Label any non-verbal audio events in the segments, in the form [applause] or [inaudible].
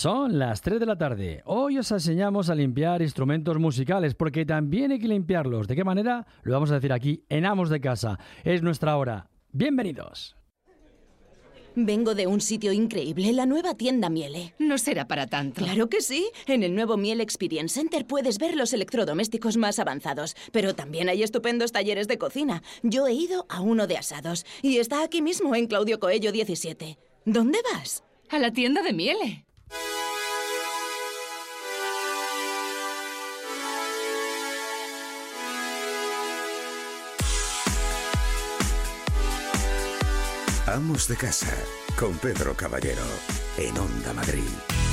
Son las 3 de la tarde. Hoy os enseñamos a limpiar instrumentos musicales porque también hay que limpiarlos. ¿De qué manera? Lo vamos a decir aquí en Amos de Casa. Es nuestra hora. Bienvenidos. Vengo de un sitio increíble, la nueva tienda Miele. No será para tanto. Claro que sí. En el nuevo Miele Experience Center puedes ver los electrodomésticos más avanzados, pero también hay estupendos talleres de cocina. Yo he ido a uno de asados y está aquí mismo en Claudio Coello 17. ¿Dónde vas? A la tienda de Miele. Amos de casa con Pedro Caballero en Onda Madrid.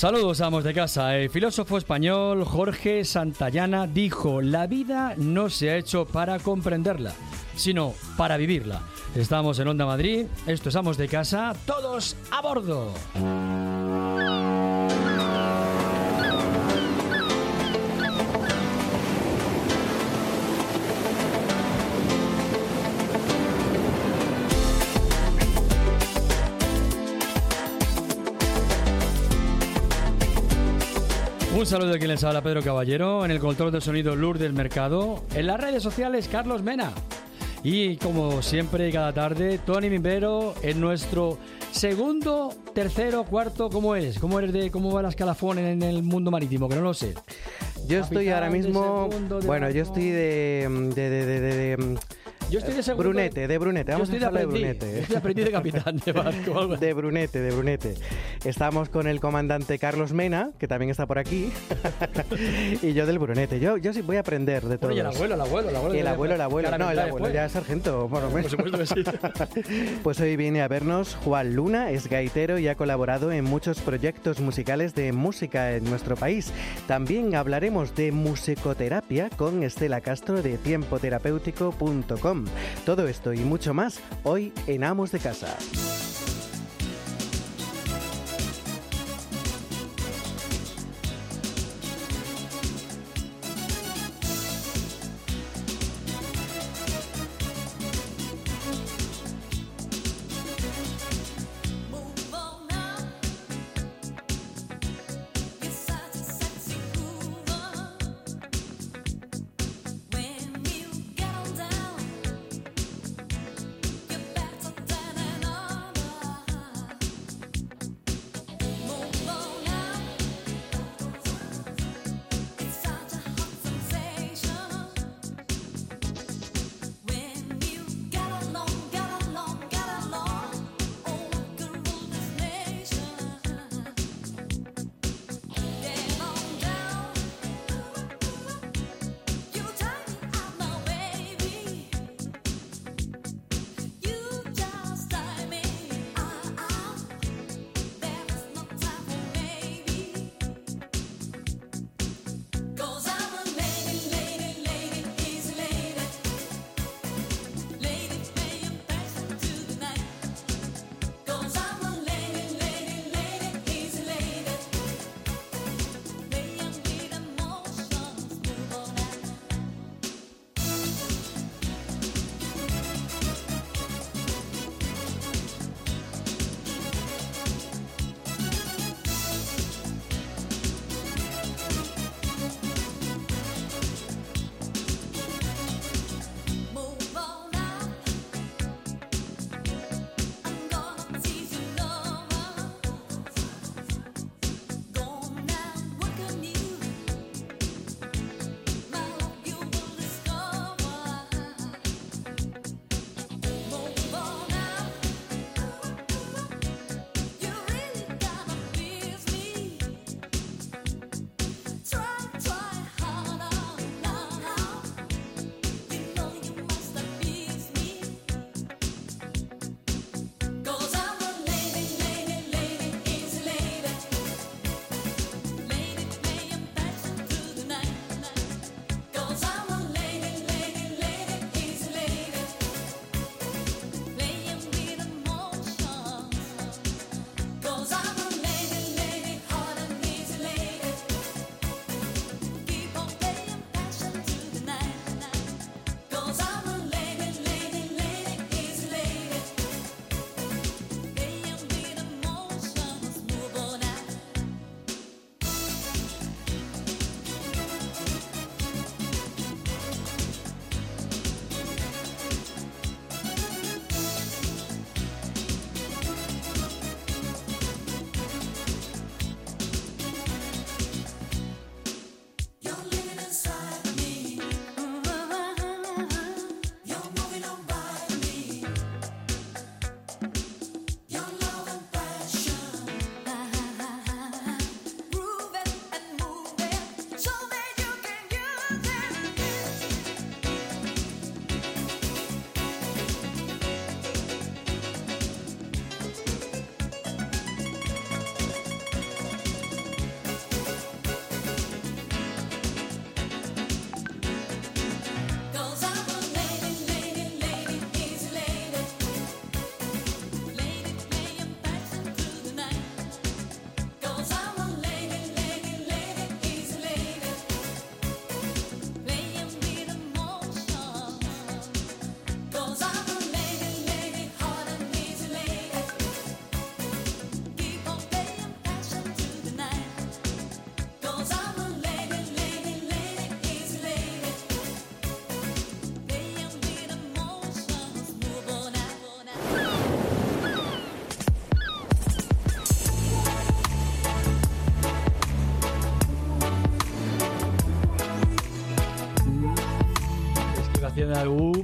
Saludos, amos de casa. El filósofo español Jorge Santayana dijo, la vida no se ha hecho para comprenderla, sino para vivirla. Estamos en Onda Madrid, esto es Amos de Casa, todos a bordo. Un saludo de quien les habla Pedro Caballero, en el control de sonido Lourdes Mercado, en las redes sociales Carlos Mena. Y como siempre, cada tarde, Tony Mimbero en nuestro segundo, tercero, cuarto, ¿cómo es? ¿Cómo eres de cómo va la escalafón en el mundo marítimo? Que no lo sé. Yo estoy Capitán ahora mismo. bueno, yo estoy de. de, de, de, de- de- Yo estoy de segundo. Brunete, de Brunete. Yo Vamos a estoy de de. Brunete. Estoy de aprendiz de capitán de barco. [laughs] De Brunete, de Brunete. Estamos con el comandante Carlos Mena, que también está por aquí, [laughs] y yo del Brunete. Yo, yo sí voy a aprender de todo. Bueno, y el abuelo, el abuelo, el abuelo. Y el abuelo, el abuelo. No, el abuelo después. ya es sargento, por lo Por menos. supuesto que sí. [laughs] Pues hoy viene a vernos Juan Luna, es gaitero y ha colaborado en muchos proyectos musicales de música en nuestro país. También hablaremos de musicoterapia con Estela Castro de tiempoterapéutico.com. Todo esto y mucho más hoy en Amos de Casa.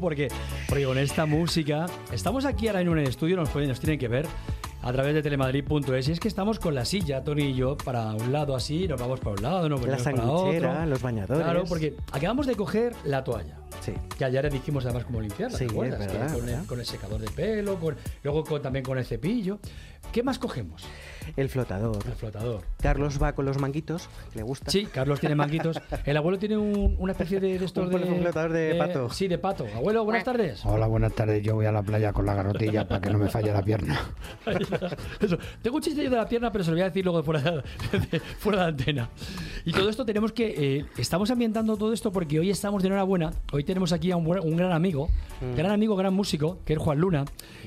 Porque, porque con esta música. Estamos aquí ahora en un estudio, nos, pueden, nos tienen que ver a través de telemadrid.es. Y es que estamos con la silla, Tony y yo, para un lado así, nos vamos para un lado, nos La para otro. los bañadores. Claro, porque acabamos de coger la toalla. Sí. Que ayer dijimos además cómo limpiarla, Sí, ¿te acuerdas? es Que verdad, con, el, ¿verdad? con el secador de pelo, con, luego con- también con el cepillo. ¿Qué más cogemos? El flotador. El flotador. Carlos va con los manguitos, que le gusta. Sí, Carlos tiene manguitos. [laughs] El abuelo tiene un- una especie de, de estos Un de... de pato. Sí, de pato. Abuelo, buenas tardes. Hola, buenas tardes. Yo voy a la playa con la garrotilla para que no me falle la pierna. [laughs] Eso. Tengo un chiste de la pierna, pero se lo voy a decir luego fuera de, fuera de antena. Y todo esto tenemos que... eh, estamos ambientando todo esto porque hoy estamos de enhorabuena. Hoy tenemos aquí a un, buen- un gran amigo, gran amigo, gran músico, que es Juan Luna.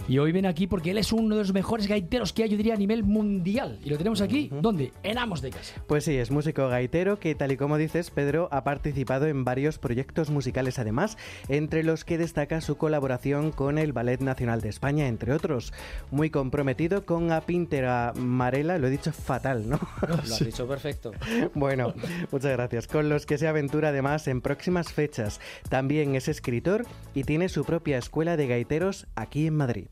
Y hoy viene aquí porque él es uno de los mejores gaiteros que hay, yo diría, a nivel mundial. Y lo tenemos aquí, ¿dónde? En Amos de Casa. Pues sí, es músico gaitero que, tal y como dices, Pedro ha participado en varios proyectos musicales además, entre los que destaca su colaboración con el Ballet Nacional de España, entre otros. Muy comprometido con a Pintera Marela, lo he dicho fatal, ¿no? [laughs] Lo has dicho perfecto. Bueno, muchas gracias. Con los que se aventura además en próximas fechas. También es escritor y tiene su propia escuela de gaiteros aquí en Madrid.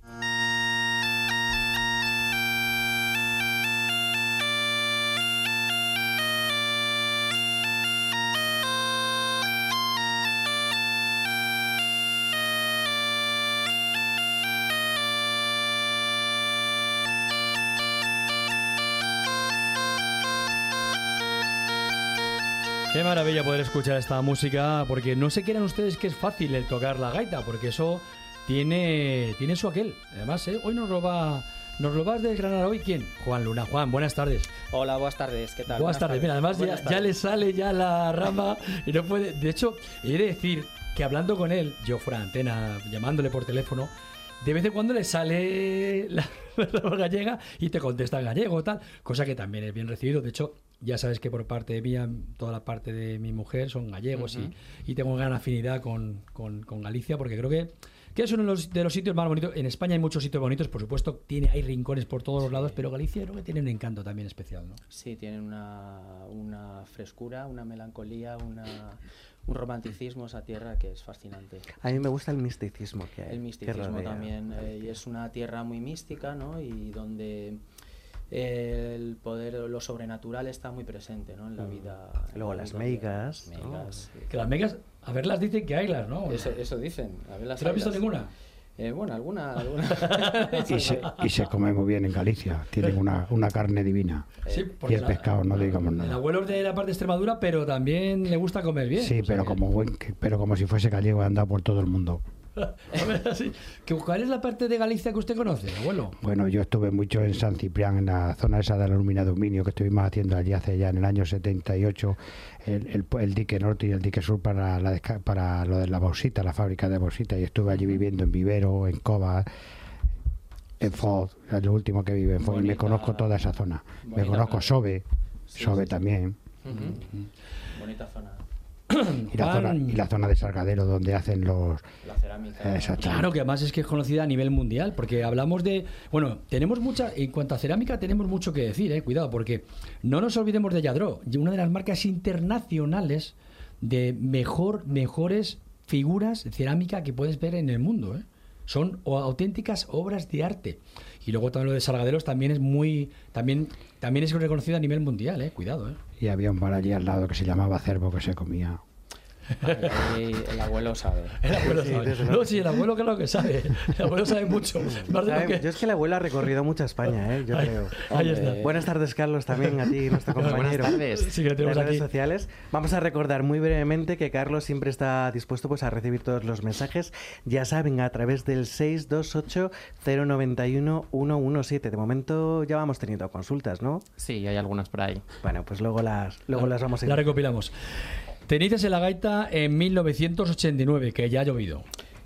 Maravilla poder escuchar esta música, porque no se crean ustedes que es fácil el tocar la gaita, porque eso tiene, tiene su aquel. Además, ¿eh? hoy nos lo va... ¿Nos lo vas a desgranar hoy quién? Juan Luna. Juan, buenas tardes. Hola, buenas tardes. ¿Qué tal? Buenas tardes. Mira, además ya, ya le sale ya la rama y no puede. De hecho, he de decir que hablando con él, yo fuera de antena, llamándole por teléfono, de vez en cuando le sale la, [laughs] gallega y te contesta en gallego tal, cosa que también es bien recibido. De hecho, ya sabes que por parte mía, toda la parte de mi mujer son gallegos y, y tengo gran afinidad con, con- con Galicia porque creo que, que es uno de los, de los sitios más bonitos. En España hay muchos sitios bonitos, por supuesto, tiene, hay rincones por todos los lados, pero Galicia creo que tiene un encanto también especial, ¿no? Sí, tienen una, una frescura, una melancolía, una, un romanticismo esa tierra que es fascinante. A mí me gusta el misticismo que hay. El misticismo también. eh, y es una tierra muy mística, ¿no? Y donde el poder, lo sobrenatural está muy presente, ¿no? En la vida. Mm. Luego la las vida. ¿no? Meigas, sí. Que las megas, a verlas dicen que haylas, ¿no? Eso, eso dicen. A ver las ¿Tú no has visto ninguna? Eh, bueno, alguna. [laughs] alguna. Y se, y se come muy bien en Galicia. Tienen una, una carne divina. Sí, Y el la- pescado, no digamos El nada. abuelo es de la parte de Extremadura, pero también le gusta comer bien. Sí, O sea pero que- como, buen, pero como si fuese gallego, anda por todo el mundo. [laughs] A ver, así. ¿Que ¿Cuál es la parte de Galicia que usted conoce, abuelo? Bueno, yo estuve mucho en San Ciprián, en la zona esa de la alumina de aluminio que estuvimos haciendo allí hace ya en el año 78, el, el, el dique norte y el dique sur para, la, para lo de la bauxita, la fábrica de bauxita, y estuve allí viviendo en Vivero, en Cova, en Foz, es lo último que vive en Foz, y me Bonita- conozco toda esa zona. Me bonita conozco. Sobe, Sí, Sobe sí. también. Bonita zona. Y la, zona, y la zona de Salgadero donde hacen los... La cerámica. Exacto. Claro, que además es que es conocida a nivel mundial, porque hablamos de... Bueno, tenemos mucha... En cuanto a cerámica tenemos mucho que decir, eh, cuidado, porque no nos olvidemos de Yadro, una de las marcas internacionales de mejor, mejores figuras de cerámica que puedes ver en el mundo, ¿eh? Son auténticas obras de arte. Y luego también lo de Salgaderos también es muy... También, también es reconocido a nivel mundial, eh, cuidado, eh. Y había un bar allí al lado que se llamaba Cervo que se comía. Ahí el abuelo sabe. El abuelo Sí, sabe. No, luego. sí, el abuelo que es lo que sabe. El abuelo sabe mucho. Más de lo ¿Sabe? que... Yo es que el abuelo ha recorrido mucha España, ¿eh? yo Ahí- creo. ahí está. Hombre. Buenas tardes, Carlos, también a ti, nuestro compañero. Sí, que lo de tenemos redes aquí. sociales. Vamos a recordar muy brevemente que Carlos siempre está dispuesto pues, a recibir todos los mensajes. Ya saben, a través del 628-091-117. De momento ya vamos teniendo consultas, ¿no? Sí, hay algunas por ahí. Bueno, pues luego las, luego las vamos a ir. La recopilamos. Te inicias en la gaita en 1989, que ya ha llovido.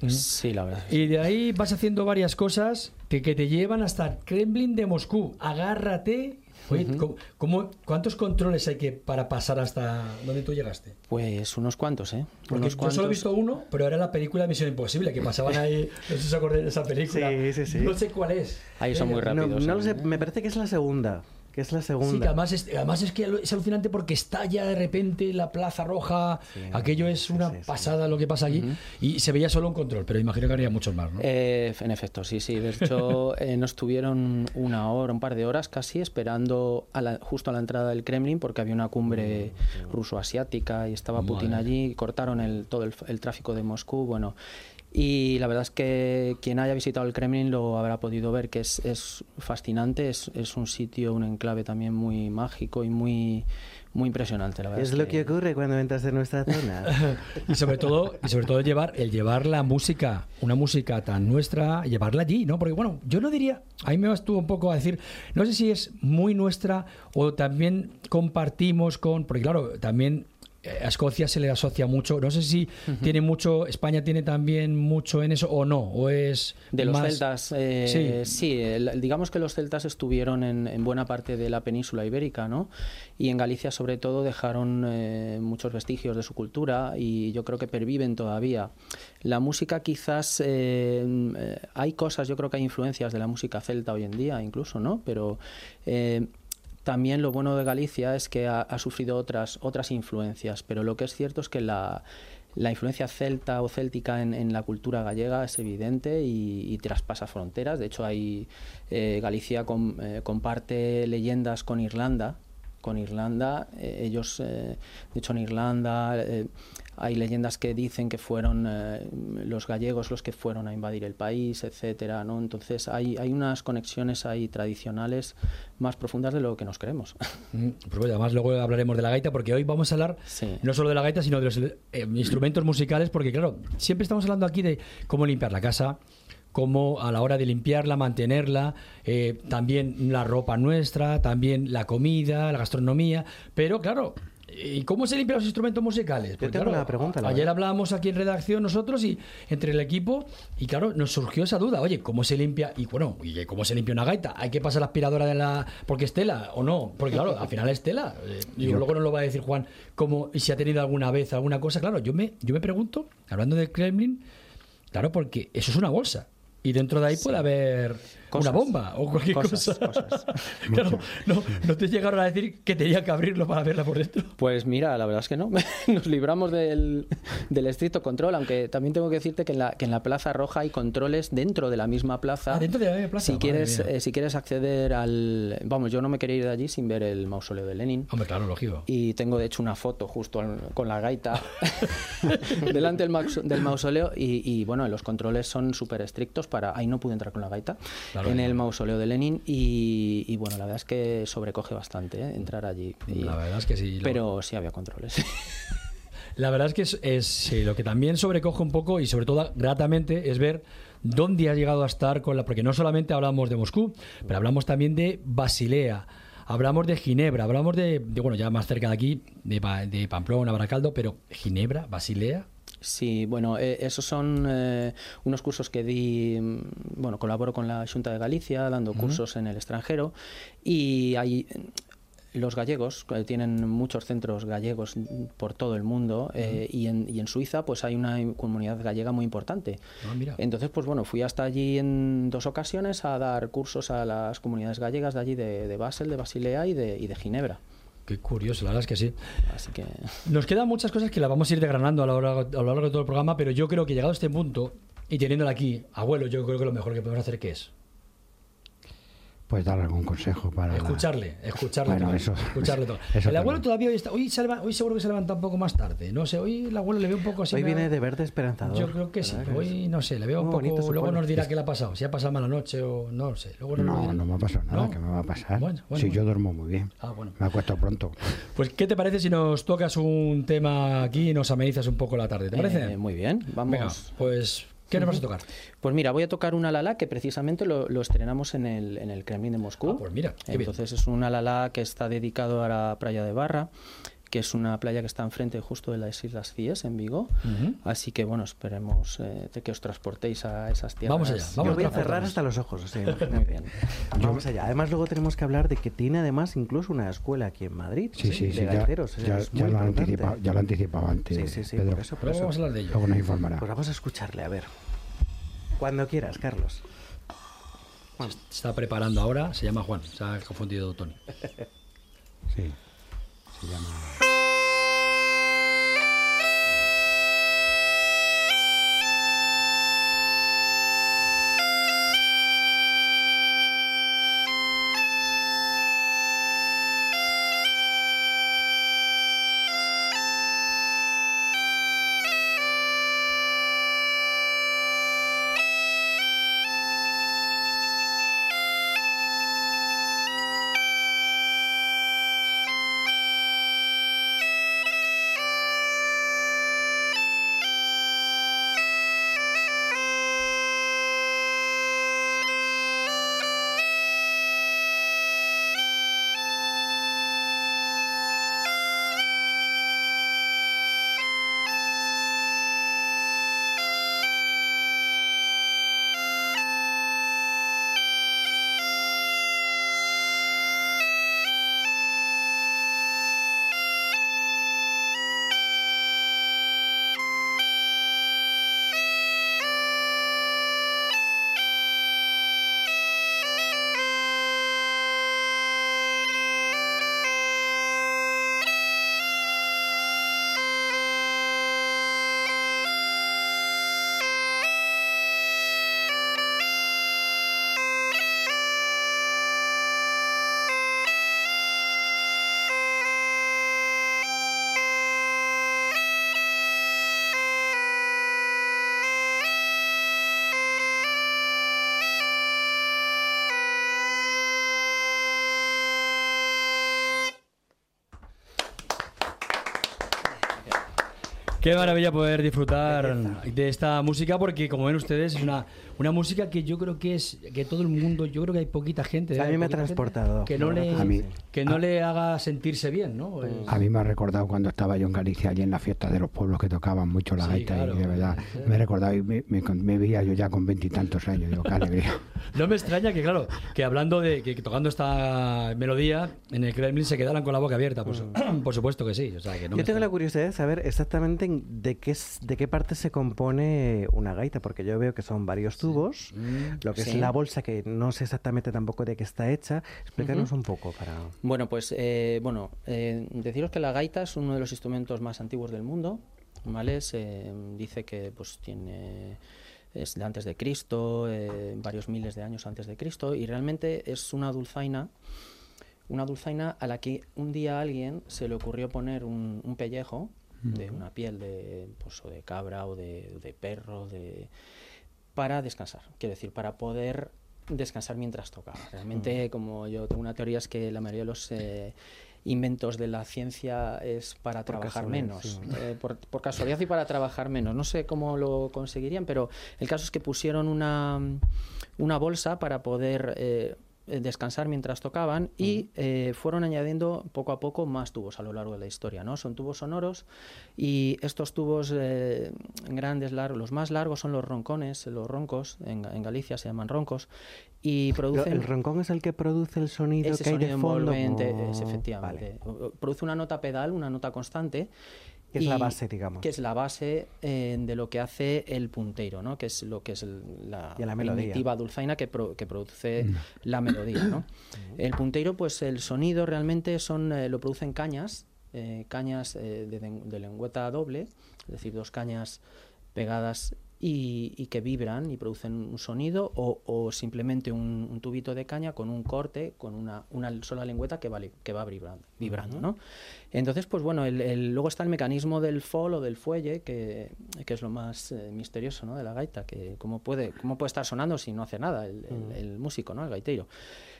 Sí, la verdad. Y de ahí vas haciendo varias cosas que, que te llevan hasta el Kremlin de Moscú. Agárrate. Oye, ¿cómo- cómo- cuántos controles hay que para pasar hasta donde tú llegaste? Pues unos cuantos, ¿eh? Porque unos yo cuantos. solo he visto uno, pero era la película de Misión Imposible, que pasaban ahí. [laughs] No sé si os acordáis de esa película. Sí, sí, sí. No sé cuál es. Ahí son muy rápidos. No, no lo sé, ¿eh? me parece que es la segunda. Que es la segunda. Sí, que además es, además es que es alucinante porque estalla de repente la Plaza Roja. Aquello es una sí, sí. pasada lo que pasa allí. Y se veía solo un control, pero imagino que habría muchos más, ¿no? Eh, en efecto, sí, sí. De hecho, [laughs] eh, nos tuvieron una hora, un par de horas casi, esperando a la- justo a la entrada del Kremlin, porque había una cumbre ruso-asiática y estaba Putin Madre. allí. Cortaron el, todo el, el tráfico de Moscú. Bueno, y la verdad es que quien haya visitado el Kremlin lo habrá podido ver, que es, es fascinante. Es, es un sitio, un enclave también muy mágico y muy, muy impresionante. La verdad Es lo que ocurre cuando entras en nuestra zona. [laughs] Y sobre todo, y sobre todo llevar, el llevar la música, una música tan nuestra, llevarla allí, ¿no? Porque bueno, yo no diría, a mí me estuvo un poco a decir, no sé si es muy nuestra o también compartimos con, porque claro, también a Escocia se le asocia mucho, no sé si tiene mucho, España tiene también mucho en eso o no, o es De los más- celtas, eh, Sí. sí, el- digamos que los celtas estuvieron en, en buena parte de la península ibérica, ¿no? Y en Galicia, sobre todo, dejaron eh, muchos vestigios de su cultura y yo creo que perviven todavía. La música, quizás, eh, eh, hay cosas, yo creo que hay influencias de la música celta hoy en día, incluso, ¿no? Pero eh, también lo bueno de Galicia es que ha, sufrido otras, otras influencias, pero lo que es cierto es que la, la influencia celta o céltica en, en la cultura gallega es evidente y, y traspasa fronteras. De hecho, hay, eh, Galicia eh, comparte leyendas con Irlanda. Con Irlanda, eh, ellos, eh, de hecho, en Irlanda eh, hay leyendas que dicen que fueron eh, los gallegos los que fueron a invadir el país, etcétera, ¿no? Entonces hay, hay unas conexiones ahí tradicionales más profundas de lo que nos creemos. [laughs] Mm, Pues bueno, además luego hablaremos de la gaita porque hoy vamos a hablar Sí. no solo de la gaita sino de los instrumentos musicales porque claro, siempre estamos hablando aquí de cómo limpiar la casa, cómo a la hora de limpiarla, mantenerla, eh, también la ropa nuestra, también la comida, la gastronomía, pero claro, ¿y cómo se limpian los instrumentos musicales? Porque, tengo claro, una pregunta, la Ayer verdad. hablábamos aquí en redacción nosotros y entre el equipo y claro, nos surgió esa duda, oye, ¿cómo se limpia? Y bueno, ¿y cómo se limpia una gaita? ¿Hay que pasar la aspiradora de la porque es tela o no? Porque claro, al final es tela. Eh, [laughs] digo, luego nos lo va a decir Juan cómo y si ha tenido alguna vez alguna cosa. Claro, yo me yo me pregunto, hablando del Kremlin, claro, porque eso es una bolsa. Y dentro de ahí puede haber Cosas. una bomba o cualquier Cosas, cosa. cosas. [laughs] claro, no, no te llegaron a decir que tenía que abrirlo para verla por dentro. Pues mira, la verdad es que no. [laughs] Nos libramos del, del estricto control, aunque también tengo que decirte que en, la, que en la Plaza Roja hay controles dentro de la misma plaza. Ah, dentro de la misma plaza, Si madre quieres, eh, si quieres acceder al... Vamos, yo no me quería ir de allí sin ver el mausoleo de Lenin. Hombre, claro, lógico. Y tengo de hecho una foto justo al- con la gaita [laughs] delante del, del mausoleo y, y, bueno, los controles son súper estrictos para... Ahí no pude entrar con la gaita Claro, en el mausoleo de Lenin y, y, bueno, la verdad es que sobrecoge bastante ¿eh? entrar allí. Y- La verdad es que sí. lo- pero sí había controles. [laughs] La verdad es que es, es, sí, lo que también sobrecoge un poco y sobre todo gratamente es ver dónde has llegado a estar con la porque no solamente hablamos de Moscú, pero hablamos también de Basilea, hablamos de Ginebra, hablamos de, de, bueno, ya más cerca de aquí, de Pamplona, Baracaldo, pero Ginebra, Basilea, Sí, bueno, eh, esos son eh, unos cursos que di, mm, bueno, colaboro con la Junta de Galicia dando cursos en el extranjero y hay mm, los gallegos que tienen muchos centros gallegos por todo el mundo eh, y, en, y en Suiza pues hay una comunidad gallega muy importante. Ah, mira. Entonces, pues bueno, fui hasta allí en dos ocasiones a dar cursos a las comunidades gallegas de allí de, de Basel, de Basilea y de, y de Ginebra. Qué curioso, la verdad es que sí. Así que Nos quedan muchas cosas que las vamos a ir desgranando a lo, largo, a lo largo de todo el programa, pero yo creo que llegado a este punto y teniéndola aquí, abuelo, yo creo que lo mejor que podemos hacer que es Pues dar algún consejo para. la- escucharle, escucharle, Bueno, todo, eso- escucharle todo. eso el abuelo también. todavía hoy está, hoy, se leva- hoy seguro que se levanta un poco más tarde, no sé, hoy el abuelo le veo un poco así. Hoy viene de verde esperanzador. Yo creo que sí, ¿verdad que hoy no sé, le veo un bonito poco, luego nos dirá qué le ha pasado, si ha pasado mala noche o no sé, luego nos No, dirá. no me ha pasado nada, No. ¿qué me va a pasar? Bueno, bueno, si bueno. yo duermo muy bien. Ah, bueno. Me acuesto pronto. Pues ¿qué te parece si nos tocas un tema aquí y nos amenizas un poco la tarde? ¿Te parece? eh, muy bien, vamos. Venga, pues ¿qué nos vas a tocar? Pues mira, voy a tocar un alalá que precisamente lo, lo estrenamos en el, en el Kremlin de Moscú. Ah, pues mira, bien. Entonces es un alalá que está dedicado a la playa de Barra, que es una playa que está enfrente justo de las Islas Cíes, en Vigo. Así que bueno, esperemos eh, que os transportéis a esas tierras. Vamos allá, Yo vamos voy a cerrar hasta los ojos. o sea, [laughs] imagínate. Muy bien. Vamos allá. Además, luego tenemos que hablar de que tiene además incluso una escuela aquí en Madrid. Sí, sí, de sí. Ya, gaiteros. o sea, ya- es ya muy lo ya lo anticipado antes. Sí, sí, sí, Pedro. por eso, por Luego eso. vamos a hablar de ello. Luego nos informará. Pues vamos a escucharle, a ver. Cuando quieras, Carlos. Se está preparando ahora, se llama Juan, se ha confundido Tony. [laughs] Sí. Se llama. Qué maravilla poder disfrutar de esta música porque como ven ustedes es una, una música que yo creo que es que todo el mundo, yo creo que hay poquita gente, A mí me ha transportado. que no le A mí- que no le haga sentirse bien, ¿no? Es- A mí me ha recordado cuando estaba yo en Galicia, allí en las fiestas de los pueblos que tocaban mucho la Sí, gaita, claro. y de verdad me he recordado y me, me, me veía yo ya con veintitantos años, yo qué alegría. [laughs] No me extraña que, claro, que hablando de que, que tocando esta melodía en el Kremlin se quedaran con la boca abierta, pues, [clears throat] por supuesto que sí. O sea, que no Yo tengo la curiosidad de saber exactamente en- de qué, es- de qué parte se compone una gaita, porque yo veo que son varios tubos, lo que Sí. es la bolsa, que no sé exactamente tampoco de qué está hecha. Explícanos un poco para... Bueno, pues eh, bueno, eh, deciros que la gaita es uno de los instrumentos más antiguos del mundo, ¿vale? Se dice que pues tiene es de antes de Cristo, eh, varios miles de años antes de Cristo, y realmente es una dulzaina, una dulzaina a la que un día a alguien se le ocurrió poner un, un pellejo de una piel de, pues, o de cabra o de, de perro, de para descansar, quiero decir, para poder descansar mientras tocaba. Realmente, como yo tengo una teoría, es que la mayoría de los eh, inventos de la ciencia es para Por trabajar menos. sí. Eh, por, por casualidad y para trabajar menos. No sé cómo lo conseguirían, pero el caso es que pusieron una, una bolsa para poder eh, descansar mientras tocaban y eh, fueron añadiendo poco a poco más tubos a lo largo de la historia. ¿no? Son tubos sonoros y estos tubos eh, grandes, largos, los más largos son los roncones, los roncos, en, en Galicia se llaman roncos, y producen... ¿El roncón es el que produce el sonido Ese que hay sonido de fondo? envolvente, Oh, es efectivamente. O- o- Produce una nota pedal, una nota constante. Que es la base, digamos. Que es la base eh, de lo que hace el punteiro, ¿no? Que es lo que es la, Y la primitiva dulzaina que, pro- que produce la melodía, ¿no? El punteiro, pues el sonido realmente son eh, lo producen cañas, eh, cañas eh, de lengüeta doble, es decir, dos cañas pegadas y, y que vibran y producen un sonido o, o simplemente un, un tubito de caña con un corte, con una, una sola lengüeta que va, li- que va vibrando, vibrando ¿no? Entonces, pues bueno, el, el- luego está el mecanismo del fol o del fuelle, que, que es lo más eh, misterioso ¿no? de la gaita, que cómo puede, cómo puede estar sonando si no hace nada el, el- el músico, ¿no? el gaiteiro.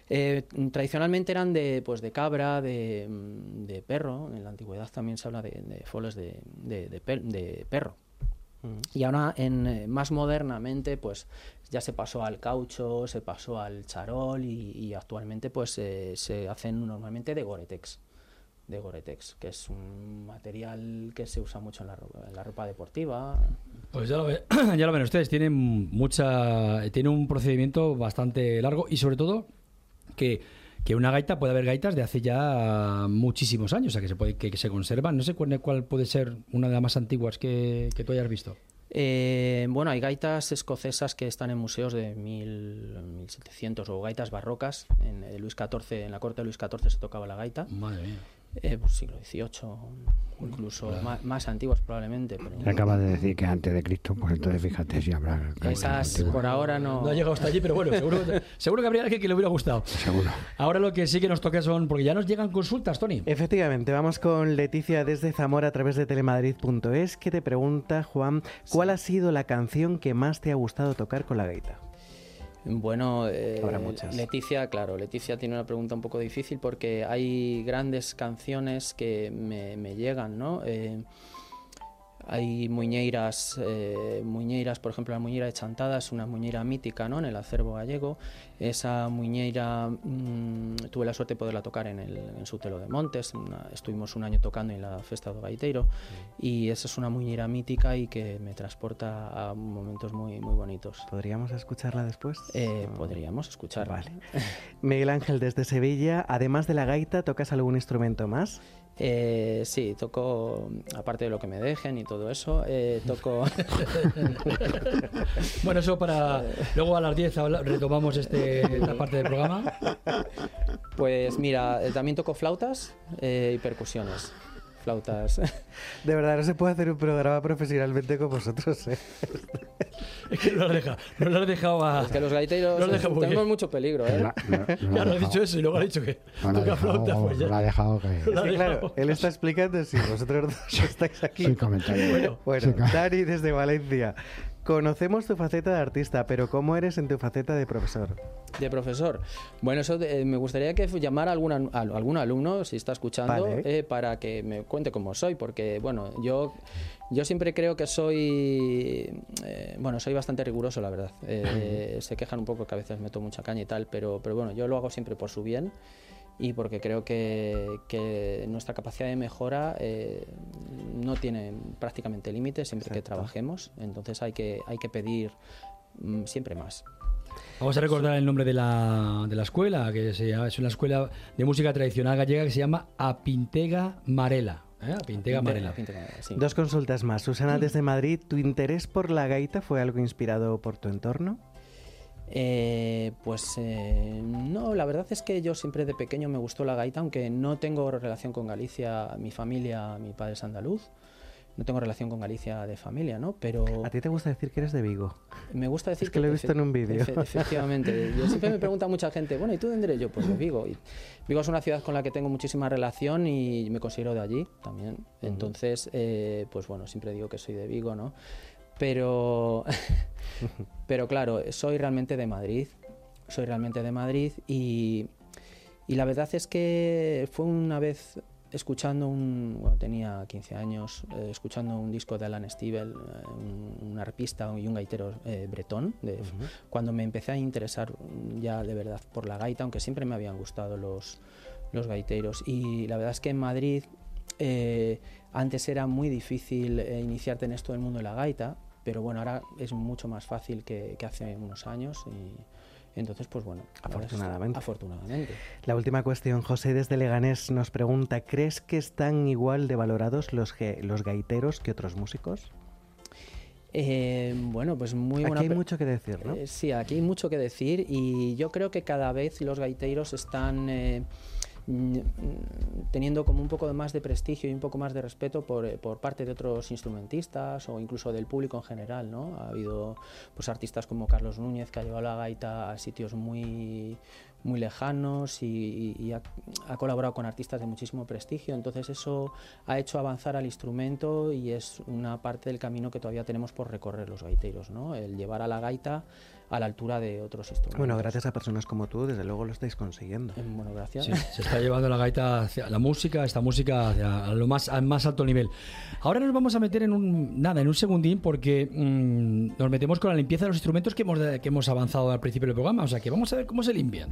Eh, tradicionalmente eran de, pues, de cabra, de, de perro, en la antigüedad también se habla de, de foles de, de- de perro. Y ahora, en, eh, más modernamente, pues ya se pasó al caucho, se pasó al charol y, actualmente pues eh, se hacen normalmente de Goretex. De Goretex, que es un material que se usa mucho en la ropa, en la ropa deportiva. Pues ya lo, ve- [clears throat] ya lo ven ustedes, tienen mucha tiene un procedimiento bastante largo y sobre todo que, que una gaita puede haber gaitas de hace ya muchísimos años, o sea que se puede que, que se conservan. No sé cuál, cuál puede ser una de las más antiguas que, que tú hayas visto. Eh, bueno, hay gaitas escocesas que están en museos de 1000, 1700 o gaitas barrocas. En Luis XIV, en la corte de Luis XIV se tocaba la gaita. Madre mía. Eh, pues siglo XVIII, incluso más, más antiguas probablemente. Pero Se acaba de decir que antes de Cristo, pues entonces fíjate si habrá. esas por ahora no. No ha llegado hasta allí, pero bueno, seguro, [laughs] seguro que habría alguien que le hubiera gustado. Seguro. Ahora lo que sí que nos toca son, porque ya nos llegan consultas, Tony. Efectivamente, vamos con Leticia desde Zamora a través de telemadrid.es que te pregunta, Juan, ¿cuál ha sido la canción que más te ha gustado tocar con la gaita? Bueno, eh, Habrá muchas. Leticia, claro, Leticia tiene una pregunta un poco difícil porque hay grandes canciones que me, me llegan, ¿no? Eh, hay muñeiras, eh, muñeiras, por ejemplo, la muñeira de Chantada es una muñeira mítica ¿no? en el acervo gallego. Esa muñeira mm, tuve la suerte de poderla tocar en el en Sutelo de Montes. una- estuvimos un año tocando en la Festa do Gaiteiro y esa es una muñeira mítica y que me transporta a momentos muy, muy bonitos. ¿Podríamos escucharla después? Eh, podríamos escuchar. Vale. Miguel Ángel desde Sevilla, además de la gaita, ¿tocas algún instrumento más? Eh, sí, toco, aparte de lo que me dejen y todo eso, eh, toco... [laughs] Bueno, eso para. Luego a las 10 habla- retomamos este, esta parte del programa. Pues mira, eh, también toco flautas eh, y percusiones. Flautas. [laughs] De verdad, no se puede hacer un programa profesionalmente con vosotros, ¿eh? [laughs] Es que no lo has dejado, no lo has dejado a. Es que los gaiteros No lo deja muy tenemos mucho peligro, ¿eh? No, no, no Ya lo ha has dicho eso y luego ha dicho que No toca dejado, flauta, pues ya. no la ha dejado que... Lo claro, él está explicando si vosotros dos [laughs] estáis aquí. Sin comentario. Bueno, Bueno, Sí, claro. Dani desde Valencia. Conocemos tu faceta de artista, pero ¿cómo eres en tu faceta de profesor? De profesor. Bueno, eso de- eh, me gustaría que llamar a algún, a algún alumno, si está escuchando, Vale. eh, para que me cuente cómo soy, porque, bueno, yo, yo siempre creo que soy, eh, bueno, soy bastante riguroso, la verdad. Eh, se quejan un poco que a veces meto mucha caña y tal, pero, pero bueno, yo lo hago siempre por su bien y porque creo que, que nuestra capacidad de mejora eh, no tiene prácticamente límites siempre que Exacto. trabajemos, entonces hay que, hay que pedir mm, siempre más. Vamos a recordar el nombre de la, de la escuela, que se llama- es una escuela de música tradicional gallega que se llama Apintega Marela. ¿eh? Apintega Marela. Pinte- sí. Dos consultas más. Susana desde Madrid, ¿tu interés por la gaita fue algo inspirado por tu entorno? Eh, pues eh, no, la verdad es que yo siempre de pequeño me gustó la gaita, aunque no tengo relación con Galicia, mi familia, mi padre es andaluz, no tengo relación con Galicia de familia, ¿no? Pero ¿A ti te gusta decir que eres de Vigo? me gusta decir Es que lo he visto en un vídeo. efe- efectivamente, [laughs] yo siempre me pregunta mucha gente, bueno, ¿y tú de dónde eres yo? Pues de Vigo. Y Vigo es una ciudad con la que tengo muchísima relación y me considero de allí también. Entonces, eh, pues bueno, siempre digo que soy de Vigo, ¿no? Pero, [laughs] pero claro, soy realmente de Madrid. Soy realmente de Madrid y, y la verdad es que fue una vez escuchando un, bueno, tenía 15 años, eh, escuchando un disco de Alan Stivell, eh, un, un arpista y un gaitero eh, bretón, de- cuando me empecé a interesar ya de verdad por la gaita, aunque siempre me habían gustado los, los gaiteros. Y la verdad es que en Madrid eh, antes era muy difícil iniciarte en esto del mundo de la gaita, pero bueno, ahora es mucho más fácil que, que hace unos años y entonces pues bueno. Afortunadamente. Afortunadamente. La última cuestión, José desde Leganés nos pregunta, ¿crees que están igual de valorados los, los gaiteros que otros músicos? Eh, bueno, pues muy Aquí buena hay pre- mucho que decir, ¿no? Eh, sí, aquí hay mucho que decir y yo creo que cada vez los gaiteros están eh, teniendo como un poco más de prestigio y un poco más de respeto por, eh, por parte de otros instrumentistas o incluso del público en general, ¿no? Ha habido pues artistas como Carlos Núñez que ha llevado la gaita a sitios muy muy lejanos y- y ha, ha colaborado con artistas de muchísimo prestigio, entonces eso ha hecho avanzar al instrumento y es una parte del camino que todavía tenemos por recorrer los gaiteros, ¿no? El llevar a la gaita a la altura de otros instrumentos. Bueno, gracias a personas como tú, desde luego lo estáis consiguiendo. Bueno, gracias. Sí, se está llevando la gaita hacia la música, esta música hacia lo más, al más alto nivel. Ahora nos vamos a meter en un nada, en un segundín, porque mm, nos metemos con la limpieza de los instrumentos que hemos, que hemos avanzado al principio del programa. O sea que vamos a ver cómo se limpian.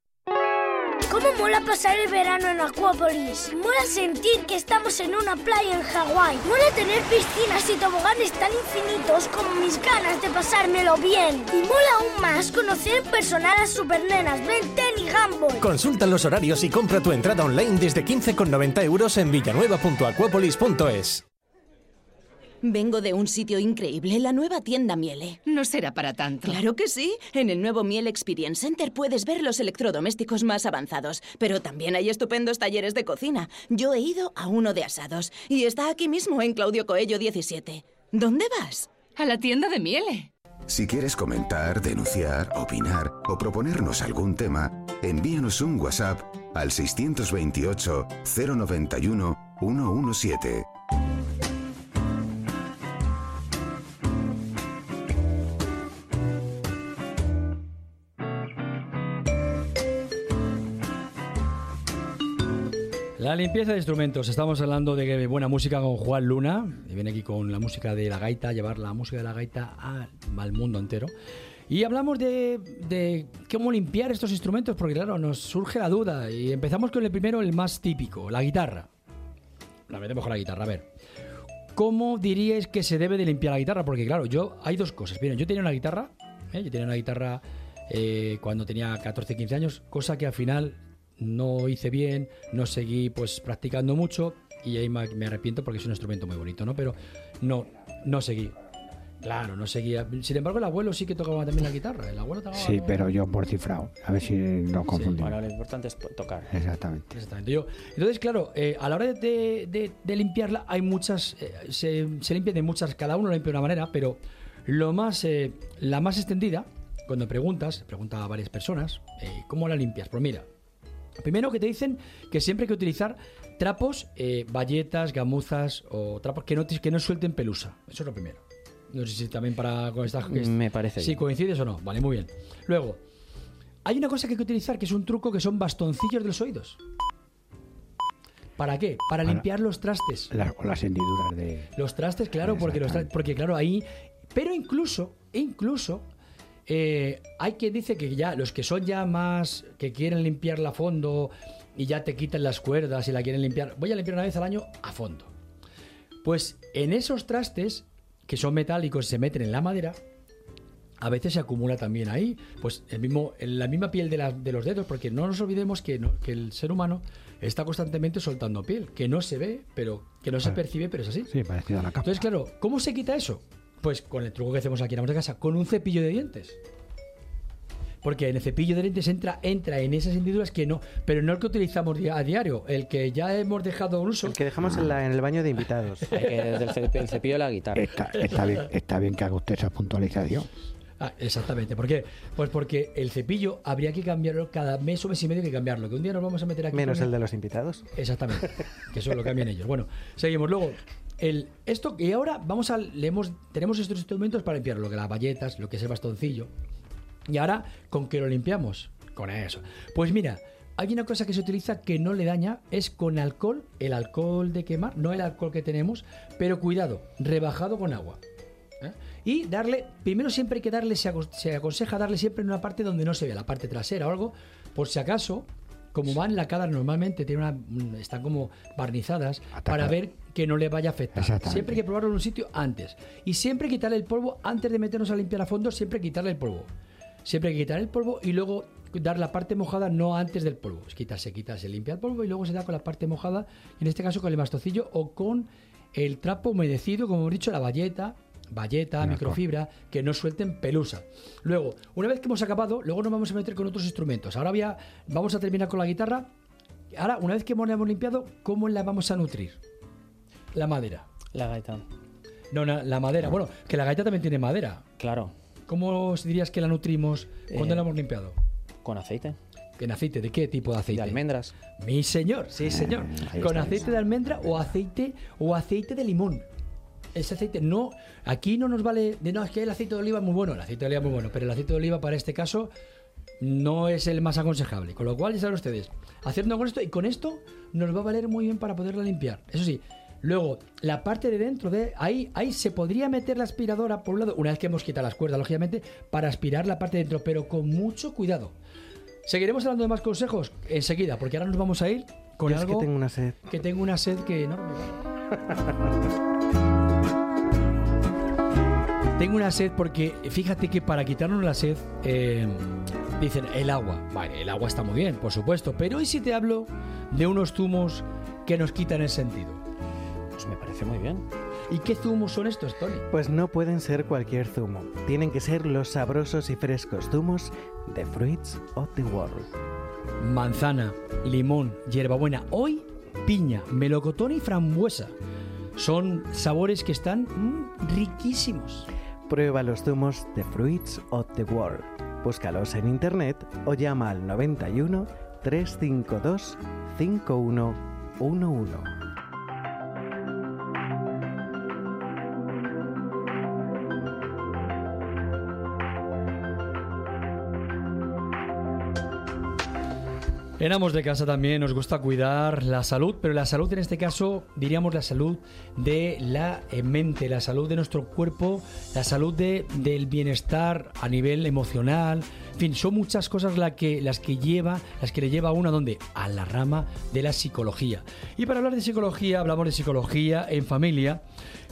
¿Cómo mola pasar el verano en Acuópolis? Mola sentir que estamos en una playa en Hawái. Mola tener piscinas y toboganes tan infinitos como mis ganas de pasármelo bien. Y mola aún más conocer en personal a supernenas Ben 10 y Gumball. Consulta los horarios y compra tu entrada online desde 15,90 euros en villanueva.acuapolis.es. Vengo de un sitio increíble, la nueva tienda Miele. No será para tanto. Claro que sí. En el nuevo Miele Experience Center puedes ver los electrodomésticos más avanzados, pero también hay estupendos talleres de cocina. Yo he ido a uno de asados y está aquí mismo en Claudio Coello 17. ¿Dónde vas? A la tienda de Miele. Si quieres comentar, denunciar, opinar o proponernos algún tema, envíanos un WhatsApp al 628 091 117. La limpieza de instrumentos. Estamos hablando de buena música con Juan Luna. Y viene aquí con la música de la gaita, llevar la música de la gaita al mundo entero. Y hablamos de, de cómo limpiar estos instrumentos, porque claro, nos surge la duda. Y empezamos con el primero, el más típico, la guitarra. La metemos con la guitarra, a ver. ¿Cómo diríais que se debe de limpiar la guitarra? Porque claro, yo hay dos cosas. Miren, yo tenía una guitarra, ¿eh? yo tenía una guitarra eh, cuando tenía 14, 15 años, cosa que al final no hice bien, no seguí pues practicando mucho y ahí me arrepiento porque es un instrumento muy bonito, ¿no? Pero no, no seguí. Claro, no seguía. Sin embargo, el abuelo sí que tocaba también la guitarra. El abuelo tocaba Sí, pero yo por cifrado. A ver si no confundimos. Bueno, lo importante es tocar. Exactamente. Exactamente. Yo, entonces, claro, eh, a la hora de, de- de limpiarla hay muchas, eh, se, se limpia de muchas, cada uno lo limpia de una manera, pero lo más, eh, la más extendida, cuando preguntas, pregunta a varias personas, eh, ¿cómo la limpias? Pues mira, primero que te dicen que siempre hay que utilizar trapos, eh, bayetas, gamuzas o trapos que no, que no suelten pelusa. Eso es lo primero. No sé si también para con esta- que es- Me parece Si bien. coincides o no. Vale, muy bien. Luego, hay una cosa que hay que utilizar que es un truco que son bastoncillos de los oídos. ¿Para qué? Para, limpiar los trastes. Las, las hendiduras de. Los trastes, claro, porque los tra- porque claro, ahí. Pero incluso, incluso, eh, hay quien dice que ya, los que son ya más, que quieren limpiarla a fondo y ya te quitan las cuerdas y la quieren limpiar, voy a limpiar una vez al año a fondo. Pues en esos trastes, que son metálicos y se meten en la madera, a veces se acumula también ahí, pues el mismo, en la misma piel de, la- de los dedos, porque no nos olvidemos que, no- que el ser humano está constantemente soltando piel, que no se ve, pero que no se percibe, pero es así. Sí, parecido a la capa. Entonces, claro, ¿cómo se quita eso? Pues con el truco que hacemos aquí en la casa, con un cepillo de dientes. Porque en el cepillo de dientes entra, entra en esas hendiduras que no, pero no el que utilizamos di- a diario, el que ya hemos dejado un uso. El que dejamos en, la- en el baño de invitados. [laughs] Desde el, cep- el cepillo de la guitarra. Está, está bien, está bien que haga usted esa puntualización. Ah, exactamente. ¿Por qué? Pues porque el cepillo habría que cambiarlo cada mes o mes y medio hay que cambiarlo. Que un día nos vamos a meter aquí. Menos el de los invitados. Exactamente. Que eso lo cambian ellos. Bueno, seguimos. Luego, esto, y ahora vamos a. Tenemos estos instrumentos para limpiar lo que las bayetas, lo que es el bastoncillo. Y ahora, ¿con qué lo limpiamos? Con eso. Pues mira, hay una cosa que se utiliza que no le daña, es con alcohol, el alcohol de quemar, no el alcohol que tenemos, pero cuidado, rebajado con agua. ¿eh? Y darle, primero siempre hay que darle, se aconseja darle siempre en una parte donde no se vea, la parte trasera o algo, por si acaso, como van lacadas normalmente, tiene una, mm, están como barnizadas, para ver que no le vaya a afectar. Siempre hay que probarlo en un sitio antes. Y siempre quitarle el polvo, antes de meternos a limpiar a fondo, siempre quitarle el polvo. Siempre hay que quitar el polvo y luego dar la parte mojada no antes del polvo. Es quitarse, quitarse, limpia el polvo y luego se da con la parte mojada, en este caso con el bastocillo o con el trapo humedecido, como hemos dicho, la valleta, valleta, microfibra, que no suelten pelusa. Luego, una vez que hemos acabado, luego nos vamos a meter con otros instrumentos. Ahora voy a- vamos a terminar con la guitarra. Ahora, una vez que hemos, la hemos limpiado, ¿cómo la vamos a nutrir? La madera. La gaita. No, na- la madera. Bueno, que la gaita también tiene madera. Claro. ¿Cómo dirías que la nutrimos cuando Eh, la hemos limpiado? Con aceite. ¿En aceite? ¿De qué tipo de aceite? De almendras. Mi señor, sí señor. ahí Con está. aceite de almendra o aceite o aceite de limón. Ese aceite no, aquí no nos vale de no, es que el aceite de oliva es muy bueno, el aceite de oliva es muy bueno, pero el aceite de oliva para este caso no es el más aconsejable. Con lo cual, ya saben ustedes, haciendo con esto y con esto nos va a valer muy bien para poderla limpiar. Eso sí, luego la parte de dentro de ahí, ahí se podría meter la aspiradora por un lado, una vez que hemos quitado las cuerdas, lógicamente, para aspirar la parte de dentro, pero con mucho cuidado. Seguiremos hablando de más consejos enseguida, porque ahora nos vamos a ir con Yo es algo que tengo una sed. que tengo una sed que no. [laughs] Tengo una sed porque fíjate que para quitarnos la sed eh, dicen el agua. Vale, el agua está muy bien, por supuesto, pero ¿y si te hablo de unos zumos que nos quitan el sentido? Pues me parece muy bien. ¿Y qué zumos son estos, Tony? Pues no pueden ser cualquier zumo. Tienen que ser los sabrosos y frescos zumos de Fruits of the World. Manzana, limón, hierbabuena, hoy piña, melocotón y frambuesa. Son sabores que están mm, riquísimos. Prueba los zumos de Fruits of the World. Búscalos en internet o llama al 91 352 5111. En Amos de Casa también nos gusta cuidar la salud, pero la salud en este caso diríamos la salud de la eh, mente, la salud de nuestro cuerpo, la salud de- del bienestar a nivel emocional. En fin, son muchas cosas la que, las que lleva, las que le lleva a uno a donde? A la rama de la psicología. Y para hablar de psicología, hablamos de psicología en familia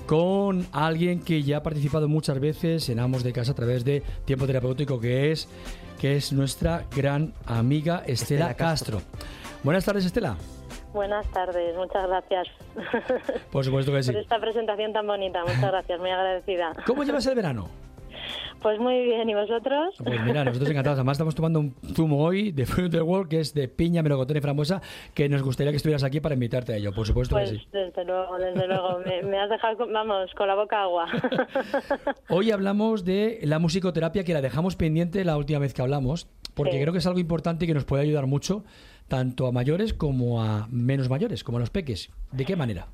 con alguien que ya ha participado muchas veces en Amos de Casa a través de Tiempo Terapéutico, que es, que es nuestra gran amiga Estela, Estela Castro. Castro. Buenas tardes, Estela. Buenas tardes, muchas gracias Por supuesto que sí. por esta presentación tan bonita. Muchas gracias, muy agradecida. ¿Cómo llevas el verano? Pues muy bien, ¿y vosotros? Pues mira, nosotros encantados. Además, estamos tomando un zumo hoy de Fruit of the World, que es de piña, melocotón y frambuesa, que nos gustaría que estuvieras aquí para invitarte a ello. Por supuesto Pues que sí. desde luego, desde luego. Me, me has dejado, con- vamos, con la boca agua. [laughs] Hoy hablamos de la musicoterapia, que la dejamos pendiente la última vez que hablamos, porque Sí. creo que es algo importante y que nos puede ayudar mucho, tanto a mayores como a menos mayores, como a los peques. ¿De qué manera?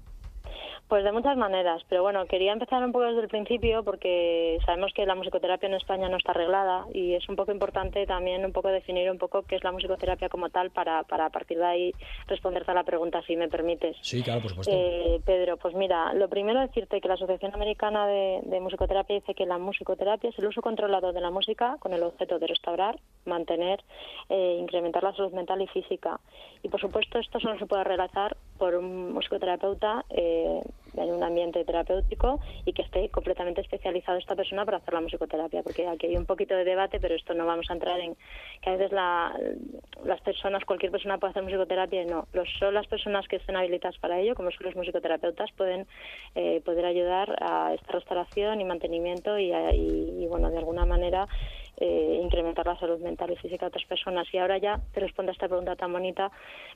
Pues de muchas maneras, pero bueno, quería empezar un poco desde el principio porque sabemos que la musicoterapia en España no está arreglada y es un poco importante también un poco definir un poco qué es la musicoterapia como tal para, para a partir de ahí responderte a la pregunta, si me permites. Sí, claro, por supuesto. Eh, Pedro, pues mira, lo primero decirte que la Asociación Americana de, de Musicoterapia dice que la musicoterapia es el uso controlado de la música con el objeto de restaurar, mantener, eh, incrementar la salud mental y física. Y por supuesto esto solo se puede realizar por un musicoterapeuta eh, en un ambiente terapéutico y que esté completamente especializado esta persona para hacer la musicoterapia, porque aquí hay un poquito de debate, pero esto no vamos a entrar en que a veces la- las personas, cualquier persona puede hacer musicoterapia y no. Los, solo las personas que estén habilitadas para ello, como son los musicoterapeutas, pueden eh, poder ayudar a esta restauración y mantenimiento y, a- y, bueno, de alguna manera eh, incrementar la salud mental y física de otras personas. Y ahora ya te respondo a esta pregunta tan bonita.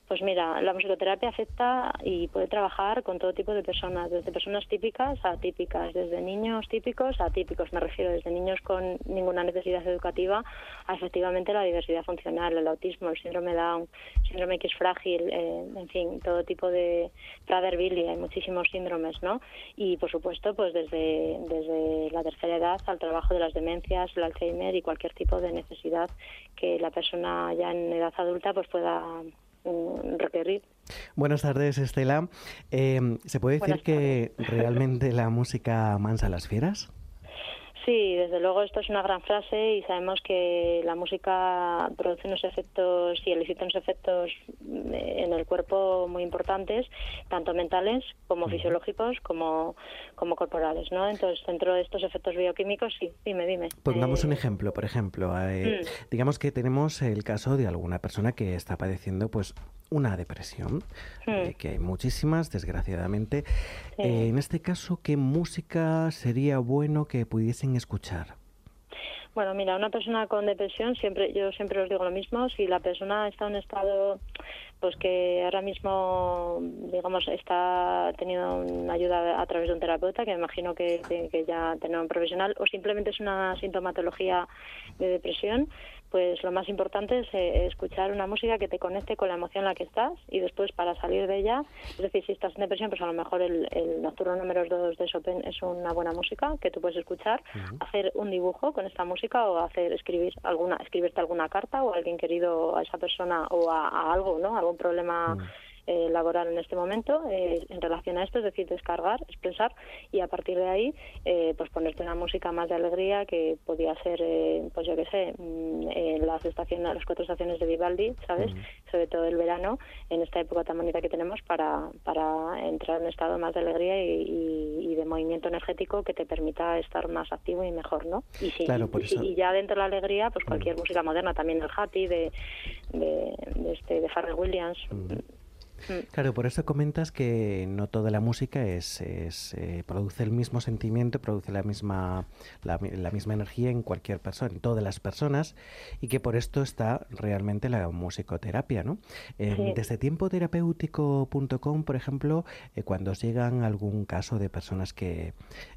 Pues mira, la musicoterapia afecta y puede trabajar con todo tipo de personas, desde personas típicas a atípicas, desde niños típicos a atípicos, me refiero, desde niños con ninguna necesidad educativa a efectivamente la diversidad funcional, el autismo, el síndrome Down, síndrome X frágil, eh, en fin, todo tipo de Prader-Willi, hay muchísimos síndromes, ¿no? Y por supuesto, pues desde, desde la tercera edad al trabajo de las demencias, el Alzheimer y cualquier tipo de necesidad que la persona ya en edad adulta pues pueda mm, requerir. Buenas tardes, Estela. Eh, ¿Se puede decir Buenas que [laughs] realmente la música mansa a las fieras? Sí, desde luego esto es una gran frase y sabemos que la música produce unos efectos y elicita unos efectos mm, en el cuerpo muy importantes, tanto mentales como fisiológicos como, como corporales, ¿no? Entonces, dentro de estos efectos bioquímicos, sí, dime, dime. Pongamos Eh, un ejemplo, por ejemplo, eh, Mm. digamos que tenemos el caso de alguna persona que está padeciendo pues una depresión, eh, Mm. que hay muchísimas, desgraciadamente. Sí. Eh, en este caso, ¿qué música sería bueno que pudiesen escuchar? Bueno, mira, una persona con depresión, siempre yo siempre os digo lo mismo, si la persona está en un estado pues que ahora mismo, digamos, está teniendo una ayuda a través de un terapeuta, que me imagino que, que ya tener un profesional, o simplemente es una sintomatología de depresión, pues lo más importante es eh, escuchar una música que te conecte con la emoción en la que estás y después para salir de ella, es decir, si estás en depresión, pues a lo mejor el, el nocturno número 2 de Chopin es una buena música que tú puedes escuchar, hacer un dibujo con esta música o hacer escribir alguna escribirte alguna carta o a alguien querido a esa persona o a, a algo, ¿no? Algún problema eh, laboral en este momento eh, en relación a esto, es decir, descargar, expresar y a partir de ahí eh, pues ponerte una música más de alegría que podía ser, eh, pues yo qué sé, mm, las estaciones, las cuatro estaciones de Vivaldi, ¿sabes? Sobre todo el verano, en esta época tan bonita que tenemos para, para entrar en un estado más de alegría y, y- y de movimiento energético que te permita estar más activo y mejor, ¿no? Y, si- Claro, por eso- y ya dentro de la alegría, pues cualquier música moderna, también el happy de, de, de este, de Pharrell Williams. Claro, por eso comentas que no toda la música es, es, eh, produce el mismo sentimiento, produce la misma, la, mi- la misma energía en cualquier persona, en todas las personas, y que por esto está realmente la musicoterapia, ¿no? Eh, Sí. Desde tiempoterapéutico.com, por ejemplo, eh, cuando os llegan algún caso de personas que...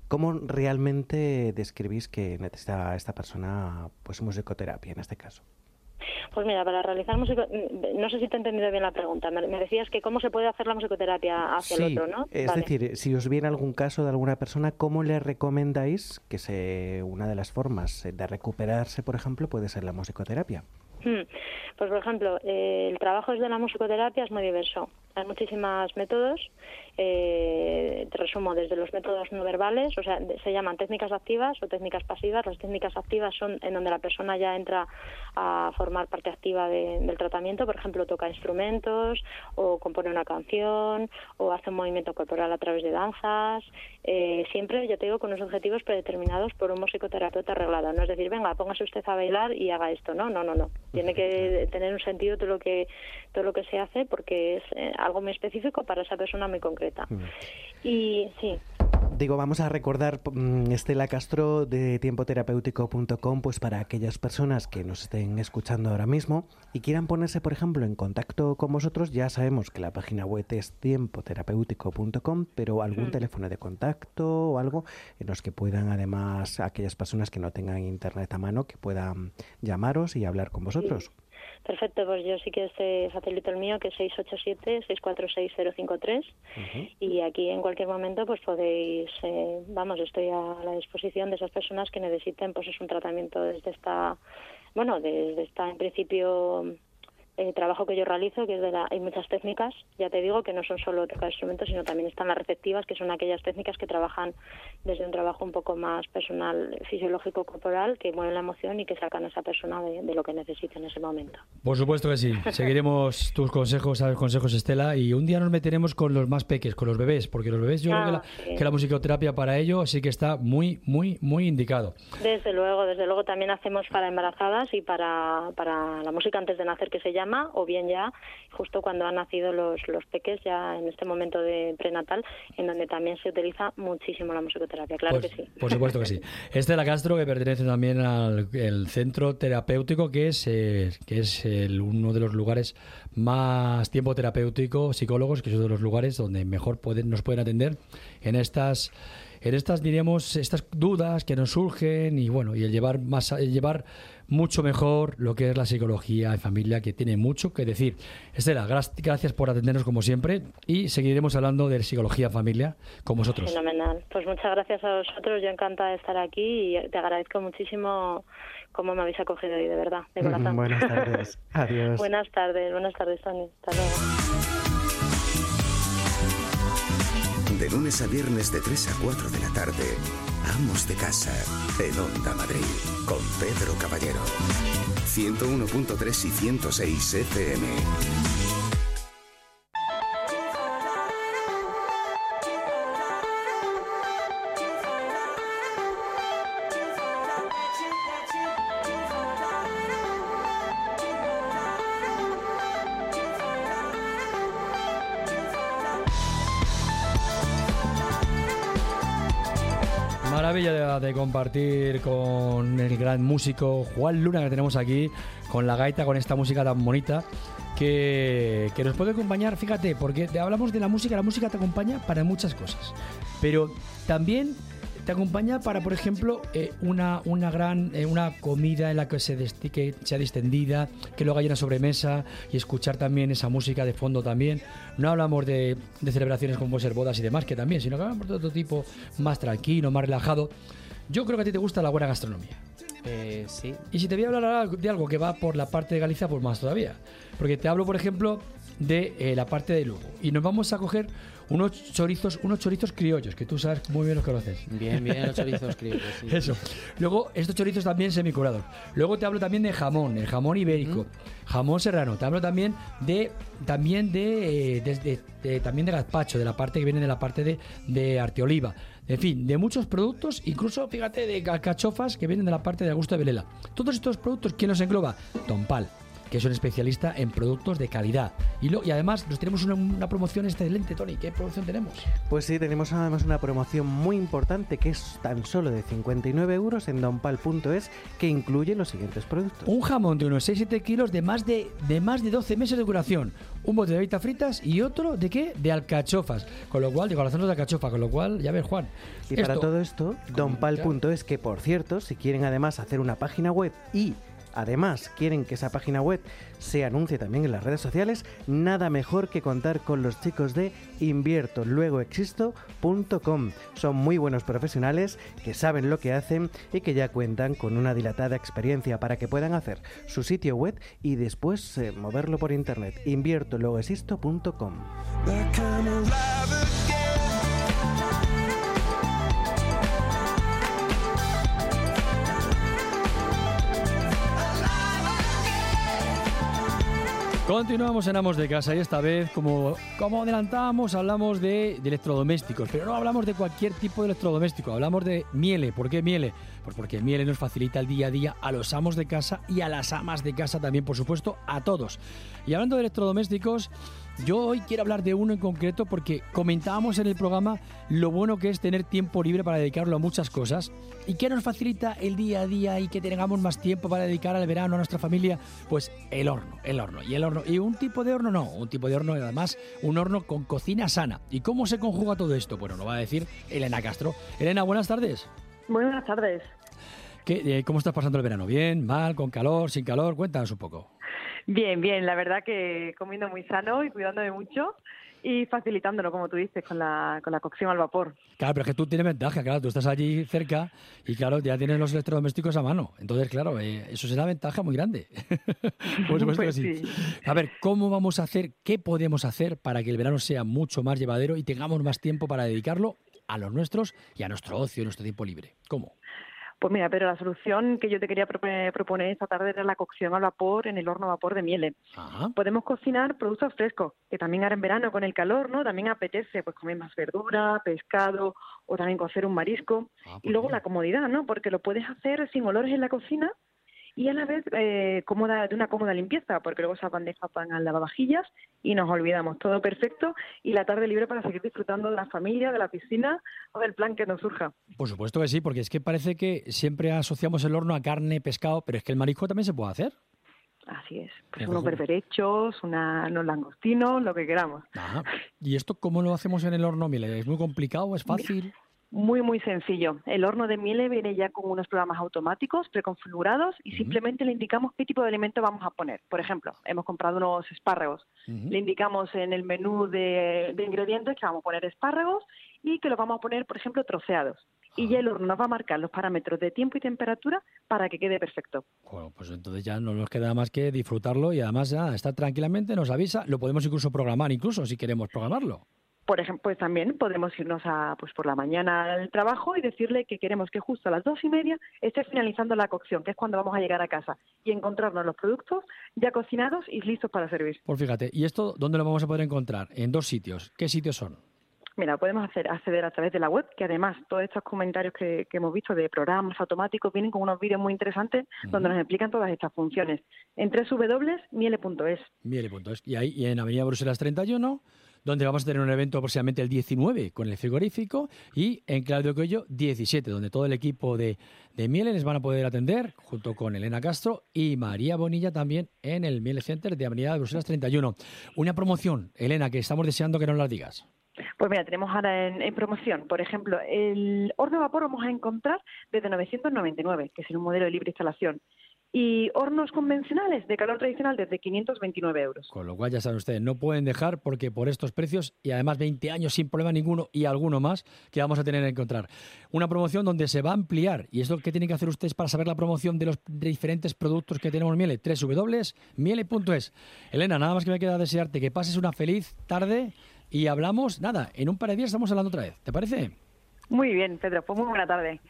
¿Cómo realmente describís que necesita esta persona pues musicoterapia en este caso? Pues mira, para realizar músico, mm, no sé si te he entendido bien la pregunta. Me, decías que cómo se puede hacer la musicoterapia hacia el otro, ¿no? Es Vale. decir, si os viene algún caso de alguna persona, ¿cómo le recomendáis que se una de las formas eh, de recuperarse, por ejemplo, puede ser la musicoterapia? Hmm. Pues, por ejemplo, eh, el trabajo desde la musicoterapia es muy diverso. Hay muchísimos métodos. eh, te resumo desde los métodos no verbales, o sea, se llaman técnicas activas o técnicas pasivas. Las técnicas activas son en donde la persona ya entra a formar parte activa de- del tratamiento, por ejemplo, toca instrumentos o compone una canción o hace un movimiento corporal a través de danzas. eh, siempre, yo te digo, con unos objetivos predeterminados por un musicoterapeuta arreglado. No es decir, venga, póngase usted a bailar y haga esto. No, no, no, no. Tiene que tener un sentido todo lo que todo lo que se hace porque es eh, algo muy específico para esa persona muy concreta. Y sí, Digo, vamos a recordar mm, Estela Castro de tiempoterapéutico.com, pues para aquellas personas que nos estén escuchando ahora mismo y quieran ponerse, por ejemplo, en contacto con vosotros, ya sabemos que la página web es tiempoterapéutico.com, pero algún Mm. teléfono de contacto o algo en los que puedan, además, aquellas personas que no tengan internet a mano, que puedan llamaros y hablar con vosotros. Perfecto. Pues yo sí que este facilito el mío, que es 687-646-053. y aquí en cualquier momento pues podéis eh, vamos estoy a la disposición de esas personas que necesiten pues es un tratamiento desde esta bueno desde esta en principio eh, trabajo que yo realizo que es de la hay muchas técnicas ya te digo que no son solo tocar instrumentos sino también están las receptivas que son aquellas técnicas que trabajan desde un trabajo un poco más personal fisiológico corporal que mueven la emoción y que sacan a esa persona de, de lo que necesita en ese momento Por supuesto que sí. [laughs] Seguiremos tus consejos, sabes, consejos, Estela, y un día nos meteremos con los más peques, con los bebés, porque los bebés yo creo que Ah, la, sí. que la musicoterapia para ello sí que está muy, muy, muy indicado. Desde luego, desde luego también hacemos para embarazadas y para, para la música antes de nacer que se llama, o bien ya justo cuando han nacido los, los peques, ya en este momento de prenatal, en donde también se utiliza muchísimo la musicoterapia, claro Pues, que sí. Por supuesto que sí. [laughs] Estela Castro, que pertenece también al el centro terapéutico, que es, eh, que es el- uno de los lugares más tiempo terapéutico, psicólogos, que es uno de los lugares donde mejor pueden, nos pueden atender en estas, en estas, diríamos, estas dudas que nos surgen y bueno, y el llevar más, el llevar mucho mejor lo que es la psicología en familia, que tiene mucho que decir. Estela, gracias por atendernos como siempre y seguiremos hablando de psicología en familia con vosotros. Fenomenal. Pues muchas gracias a vosotros, yo encantada de estar aquí y te agradezco muchísimo cómo me habéis acogido hoy, de verdad, de [laughs] corazón. Buenas tardes. [laughs] Adiós. buenas tardes, buenas tardes, Tony. Hasta luego. De lunes a viernes de 3 a 4 de la tarde, Amos de Casa, en Onda Madrid, con Pedro Caballero. 101.3 y 106 FM. Compartir con el gran músico Juan Luna que tenemos aquí, con la gaita, con esta música tan bonita. Que, que nos puede acompañar, fíjate, porque hablamos de la música, la música te acompaña para muchas cosas, pero también te acompaña para, por ejemplo, eh, una, una gran eh, una comida en la que, se desti- que sea distendida, que luego haya una sobremesa y escuchar también esa música de fondo también. No hablamos de, de celebraciones como ser bodas y demás, que también, sino que hablamos de otro tipo más tranquilo, más relajado. Yo creo que a ti te gusta la buena gastronomía. Eh, sí. Y si te voy a hablar ahora de algo que va por la parte de Galicia, pues más todavía. Porque te hablo, por ejemplo, de eh, la parte de Lugo. Y nos vamos a coger unos chorizos, unos chorizos criollos, que tú sabes muy bien los conoces. Bien, bien, los [laughs] chorizos criollos, sí. Eso. Luego, estos chorizos también semicurados. Luego te hablo también de jamón, el jamón ibérico, jamón serrano. Te hablo también de también de, eh, de- de- de- también de gazpacho, de la parte que viene de la parte de, de arteoliva. En fin, de muchos productos, incluso, fíjate, de alcachofas que vienen de la parte de Augusto de Velela. Todos estos productos, ¿quién los engloba? Tompal, que es un especialista en productos de calidad. Y, lo, y además, nos tenemos una, una promoción excelente, Tony. ¿Qué promoción tenemos? Pues sí, tenemos además una promoción muy importante que es tan solo de 59 euros en donpal.es que incluye los siguientes productos. Un jamón de unos 6-7 kilos de más de, de más de 12 meses de duración. Un bote de habitas fritas y otro de qué? De alcachofas. Con lo cual, de corazones de alcachofa. Con lo cual, ya ves, Juan. Y para todo esto, donpal.es, que por cierto, si quieren además hacer una página web y además quieren que esa página web se anuncie también en las redes sociales, nada mejor que contar con los chicos de inviertoluegoexisto.com. Son muy buenos profesionales que saben lo que hacen y que ya cuentan con una dilatada experiencia para que puedan hacer su sitio web y después eh, moverlo por internet. inviertoluegoexisto.com. Continuamos en Amos de Casa y esta vez, como, como adelantábamos, hablamos de, de electrodomésticos, pero no hablamos de cualquier tipo de electrodoméstico, hablamos de Miele. ¿Por qué Miele? Pues porque Miele nos facilita el día a día a los amos de casa y a las amas de casa también, por supuesto, a todos. Y hablando de electrodomésticos, yo hoy quiero hablar de uno en concreto porque comentábamos en el programa lo bueno que es tener tiempo libre para dedicarlo a muchas cosas y que nos facilita el día a día y que tengamos más tiempo para dedicar al verano a nuestra familia, pues el horno, el horno y el horno. Y un tipo de horno no, un tipo de horno y además un horno con cocina sana. ¿Y cómo se conjuga todo esto? Bueno, lo va a decir Elena Castro. Elena, buenas tardes. Buenas tardes. ¿Qué, eh, ¿Cómo estás pasando el verano? ¿Bien? ¿Mal? ¿Con calor? ¿Sin calor? Cuéntanos un poco. Bien, bien, la verdad que comiendo muy sano y cuidándome mucho y facilitándolo, como tú dices, con la, con la cocción al vapor. Claro, pero es que tú tienes ventaja, claro, tú estás allí cerca y claro, ya tienes los electrodomésticos a mano. Entonces, claro, eh, eso es una ventaja muy grande. [laughs] Por supuesto Pues que sí. sí. A ver, ¿cómo vamos a hacer, qué podemos hacer para que el verano sea mucho más llevadero y tengamos más tiempo para dedicarlo a los nuestros y a nuestro ocio, nuestro tiempo libre? ¿Cómo? Pues mira, pero la solución que yo te quería propo- proponer esta tarde era la cocción al vapor en el horno a vapor de miele. Podemos cocinar productos frescos, que también ahora en verano con el calor, ¿no? También apetece pues comer más verdura, pescado o también cocer un marisco. y luego la comodidad, ¿no? Porque lo puedes hacer sin olores en la cocina y a la vez eh, cómoda, de una cómoda limpieza, porque luego esas bandejas van al lavavajillas y nos olvidamos. Todo perfecto y la tarde libre para seguir disfrutando de la familia, de la piscina o del plan que nos surja. Por supuesto que sí, porque es que parece que siempre asociamos el horno a carne, pescado, pero es que el marisco también se puede hacer. Así es. Pues unos berberechos, una, unos langostinos, lo que queramos. Ajá. ¿Y esto cómo lo hacemos en el horno? ¿Es muy complicado? ¿Es fácil? Muy, muy sencillo. El horno de miele viene ya con unos programas automáticos preconfigurados y simplemente le indicamos qué tipo de alimento vamos a poner. Por ejemplo, hemos comprado unos espárragos. Le indicamos en el menú de, de ingredientes que vamos a poner espárragos y que los vamos a poner, por ejemplo, troceados. Y ya el horno nos va a marcar los parámetros de tiempo y temperatura para que quede perfecto. Bueno, pues entonces ya no nos queda más que disfrutarlo y además ya estar tranquilamente, nos avisa, lo podemos incluso programar, incluso si queremos programarlo. Por ejemplo, pues también podemos irnos a, pues por la mañana al trabajo y decirle que queremos que justo a las dos y media esté finalizando la cocción, que es cuando vamos a llegar a casa, y encontrarnos los productos ya cocinados y listos para servir. Pues fíjate, ¿y esto dónde lo vamos a poder encontrar? En dos sitios. ¿Qué sitios son? Mira, podemos hacer, acceder a través de la web, que además todos estos comentarios que, que hemos visto de programas automáticos vienen con unos vídeos muy interesantes donde nos explican todas estas funciones. En www.miele.es. Miele.es. Y ahí, y en Avenida Bruselas 31, donde vamos a tener un evento próximamente el 19 con el frigorífico y en Claudio Coello 17, donde todo el equipo de, de Miele les van a poder atender junto con Elena Castro y María Bonilla también en el Miele Center de Avenida de Bruselas 31. Una promoción, Elena, que estamos deseando que nos la digas. Pues mira, tenemos ahora en, en promoción, por ejemplo, el horno a vapor vamos a encontrar desde 999, que es un modelo de libre instalación, y hornos convencionales de calor tradicional desde 529 euros. Con lo cual, ya saben ustedes, no pueden dejar porque por estos precios y además 20 años sin problema ninguno y alguno más que vamos a tener que encontrar. Una promoción donde se va a ampliar. ¿Y esto qué tienen que hacer ustedes para saber la promoción de los diferentes productos que tenemos en Miele? www.miele.es. Elena, nada más que me queda desearte que pases una feliz tarde y hablamos, nada, en un par de días estamos hablando otra vez. ¿Te parece? Muy bien, Pedro, pues muy buena tarde.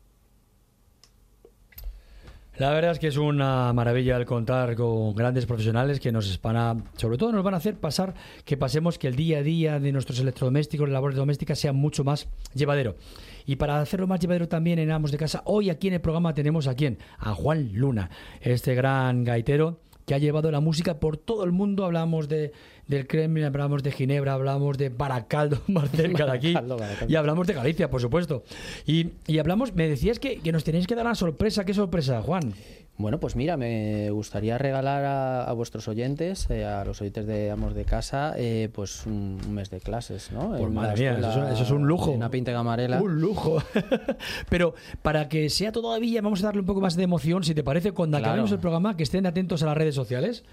La verdad es que es una maravilla el contar con grandes profesionales que nos van a, sobre todo nos van a hacer pasar que pasemos que el día a día de nuestros electrodomésticos, labores domésticas sea mucho más llevadero. Y para hacerlo más llevadero también en Amos de Casa, hoy aquí en el programa tenemos a quién? A Juan Luna, este gran gaitero que ha llevado la música por todo el mundo. Hablamos de, del Kremlin, hablamos de Ginebra, hablamos de Baracaldo, más cerca de aquí. Baracaldo, Baracaldo. Y hablamos de Galicia, por supuesto. Y, y hablamos, me decías que, que nos tenéis que dar una sorpresa. ¿Qué sorpresa, Juan? Bueno, pues mira, me gustaría regalar a, a vuestros oyentes, eh, a los oyentes de Amos de Casa, eh, pues un, un mes de clases, ¿no? Pues En madre mía, eso, es- eso es un lujo. Una pinta gamarela. Un lujo. [laughs] Pero para que sea todavía, vamos a darle un poco más de emoción, si te parece, cuando Claro. acabemos el programa, que estén atentos a las redes sociales,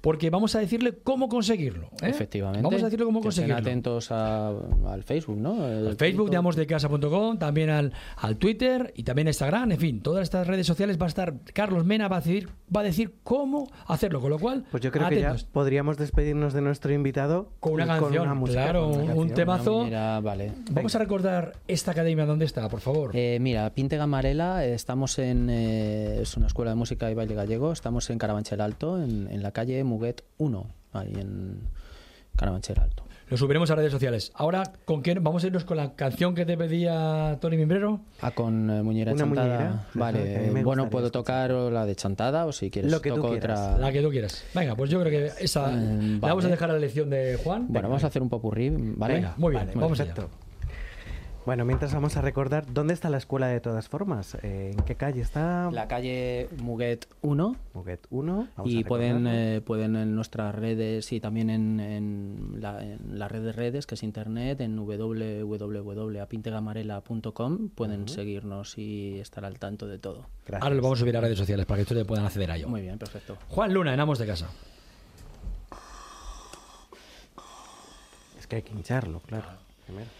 porque vamos a decirle cómo conseguirlo. ¿eh? Efectivamente. Vamos a decirle cómo Que estén conseguirlo. atentos a- al Facebook, ¿no? El Al Facebook de amosdecasa.com, también al, al Twitter y también a Instagram, en fin, todas estas redes sociales va a estar Carlos Mena va a decir va a decir cómo hacerlo, con lo cual Pues yo creo que ya podríamos despedirnos de nuestro invitado Con una canción, música, claro, con una un temazo. Mira, vale. Vamos a recordar esta academia dónde está, por favor. Eh, mira, Pinte Gamarela, eh, estamos en. eh, es una escuela de música y baile gallego. Estamos en Carabanchel Alto, en, en la calle Muguet 1, ahí en Carabanchel Alto. Lo subiremos a redes sociales. Ahora, ¿con quién? Vamos a irnos con la canción que te pedía Tony Mimbrero. Ah, con eh, muñera Una chantada. a Vale, eh, bueno, puedo tocar la de chantada o si quieres Lo que tú toco otra. La que tú quieras. Venga, pues yo creo que esa Eh, la vamos a dejar a la elección de Juan. Bueno, vamos a hacer un popurrí, ¿vale? Venga, muy bien, vamos allá. perfecto. Bueno, mientras vamos a recordar dónde está la escuela de todas formas. Eh, ¿En qué calle está? La calle Muguet 1. Muguet 1. vamos Y a pueden, eh, pueden en nuestras redes y también en, en la, en la red de redes, que es internet, en www.apintegamarela.com, pueden seguirnos y estar al tanto de todo. Ahora lo vamos a subir a redes sociales para que ustedes puedan acceder a ello. Muy bien, perfecto. Juan Luna, en Amos de Casa. Es que hay que hincharlo, claro. primero.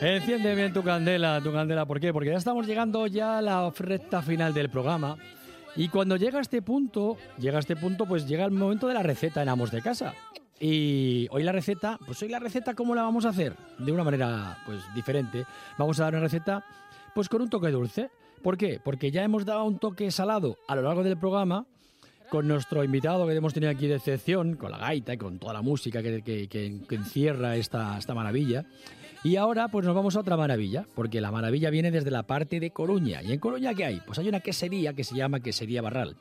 Enciende. Bien tu candela, tu candela. ¿Por qué? Porque ya estamos llegando ya a la recta final del programa. Y cuando llega a este punto, llega a este punto, pues llega el momento de la receta en Amos de Casa. Y hoy la receta, pues hoy la receta, ¿cómo la vamos a hacer? De una manera, pues, diferente. Vamos a dar una receta, pues, con un toque dulce. ¿Por qué? Porque ya hemos dado un toque salado a lo largo del programa con nuestro invitado que hemos tenido aquí de excepción, con la gaita y con toda la música que, encierra esta, esta maravilla. Y ahora pues nos vamos a otra maravilla, porque la maravilla viene desde la parte de Coruña. ¿Y en Coruña qué hay? Pues hay una quesería que se llama Quesería Barral.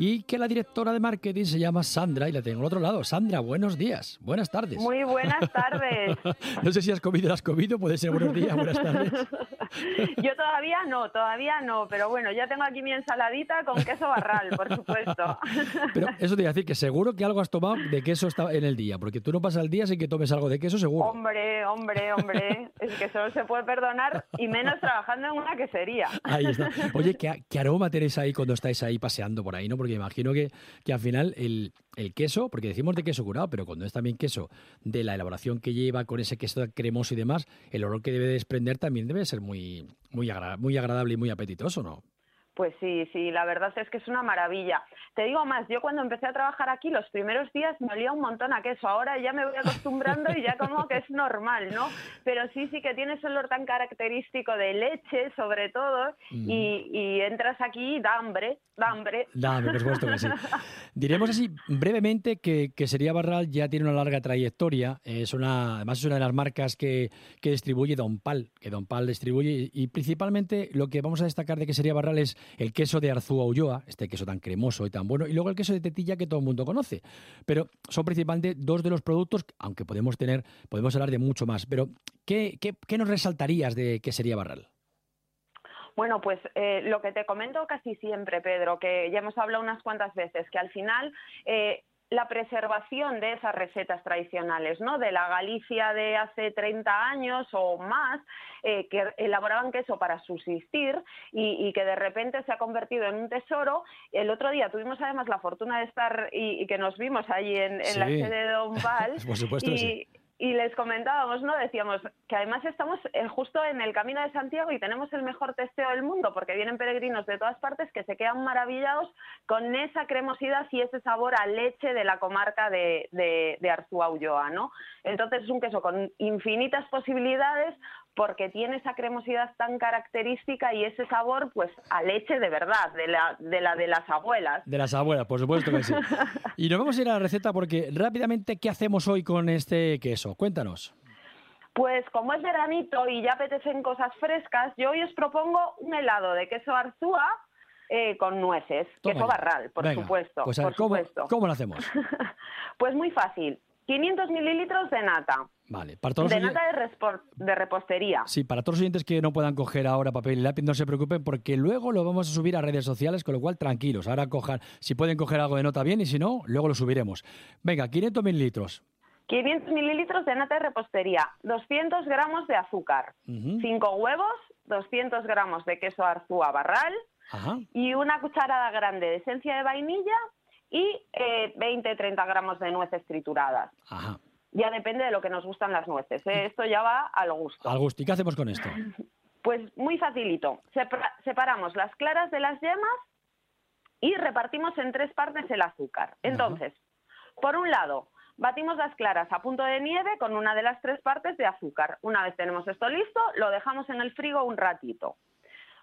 Y que la directora de marketing se llama Sandra y la tengo al otro lado. Sandra, buenos días, buenas tardes. Muy buenas tardes. [laughs] no sé si has comido has comido, puede ser buenos días, buenas tardes. [laughs] Yo todavía no, todavía no, pero bueno, ya tengo aquí mi ensaladita con queso barral, por supuesto. [laughs] Pero eso te iba a decir que seguro que algo has tomado de queso en el día, porque tú no pasas el día sin que tomes algo de queso, seguro. Hombre, hombre, hombre, es que solo se puede perdonar y menos trabajando en una quesería. Ahí está. Oye, ¿qué, qué aroma tenéis ahí cuando estáis ahí paseando por ahí, no? Porque imagino que, que al final el, el queso, porque decimos de queso curado, pero cuando es también queso de la elaboración que lleva con ese queso cremoso y demás, el olor que debe desprender también debe ser muy, muy, muy agradable y muy apetitoso, ¿no? Pues sí, sí, la verdad es que es una maravilla. Te digo más, yo cuando empecé a trabajar aquí los primeros días me olía un montón a queso, ahora ya me voy acostumbrando y ya como que es normal, ¿no? Pero sí, sí que tiene ese olor tan característico de leche sobre todo y, y entras aquí y da hambre, da hambre. Dame, por supuesto que sí. Diremos así brevemente que, que Sería Barral ya tiene una larga trayectoria. Es una, además es una de las marcas que, que distribuye Don Pal, que Don Pal distribuye. Y principalmente lo que vamos a destacar de que Sería Barral es el queso de Arzúa Ulloa, este queso tan cremoso y tan bueno, y luego el queso de tetilla que todo el mundo conoce. Pero son principalmente dos de los productos, aunque podemos tener, podemos hablar de mucho más. Pero, ¿qué, qué, qué nos resaltarías de que Sería Barral? Bueno, pues eh, lo que te comento casi siempre, Pedro, que ya hemos hablado unas cuantas veces, que al final eh, la preservación de esas recetas tradicionales, ¿no? De la Galicia de hace 30 años o más, eh, que elaboraban queso para subsistir y, y que de repente se ha convertido en un tesoro. El otro día tuvimos además la fortuna de estar y, y que nos vimos allí en, en la sede de Don Val. [laughs] Por supuesto y, sí. Y les comentábamos, ¿no? Decíamos que además estamos eh, justo en el camino de Santiago y tenemos el mejor testeo del mundo porque vienen peregrinos de todas partes que se quedan maravillados con esa cremosidad y ese sabor a leche de la comarca de, de, Arzúa Ulloa, ¿no? Entonces es un queso con infinitas posibilidades porque tiene esa cremosidad tan característica y ese sabor, pues, a leche de verdad, de la de, la de las abuelas. De las abuelas, por supuesto que sí. [laughs] Y nos vamos a ir a la receta porque rápidamente, ¿qué hacemos hoy con este queso? Cuéntanos. Pues como es veranito y ya apetecen cosas frescas, yo hoy os propongo un helado de queso arzúa eh, con nueces, Toma queso ya. barral, por Venga, supuesto. Pues a ver, por ¿cómo, supuesto. ¿cómo lo hacemos? [laughs] Pues muy fácil. 500 mililitros de nata, Vale, para todos, de nata de, repostería. sí, para todos los oyentes que no puedan coger ahora papel y lápiz, no se preocupen porque luego lo vamos a subir a redes sociales, con lo cual tranquilos. Ahora cojan, si pueden coger algo de nota bien y si no, luego lo subiremos. Venga, 500 mililitros. 500 mililitros de nata de repostería, 200 gramos de azúcar, Ujú. 5 huevos, 200 gramos de queso arzúa barral Ajá. y una cucharada grande de esencia de vainilla y eh, 20-30 gramos de nueces trituradas. Ajá. Ya depende de lo que nos gustan las nueces. ¿eh? Esto ya va al gusto. Al gusto. ¿Y qué hacemos con esto? Pues muy facilito. Separa- separamos las claras de las yemas y repartimos en tres partes el azúcar. Entonces, por un lado, batimos las claras a punto de nieve con una de las tres partes de azúcar. Una vez tenemos esto listo, lo dejamos en el frigo un ratito.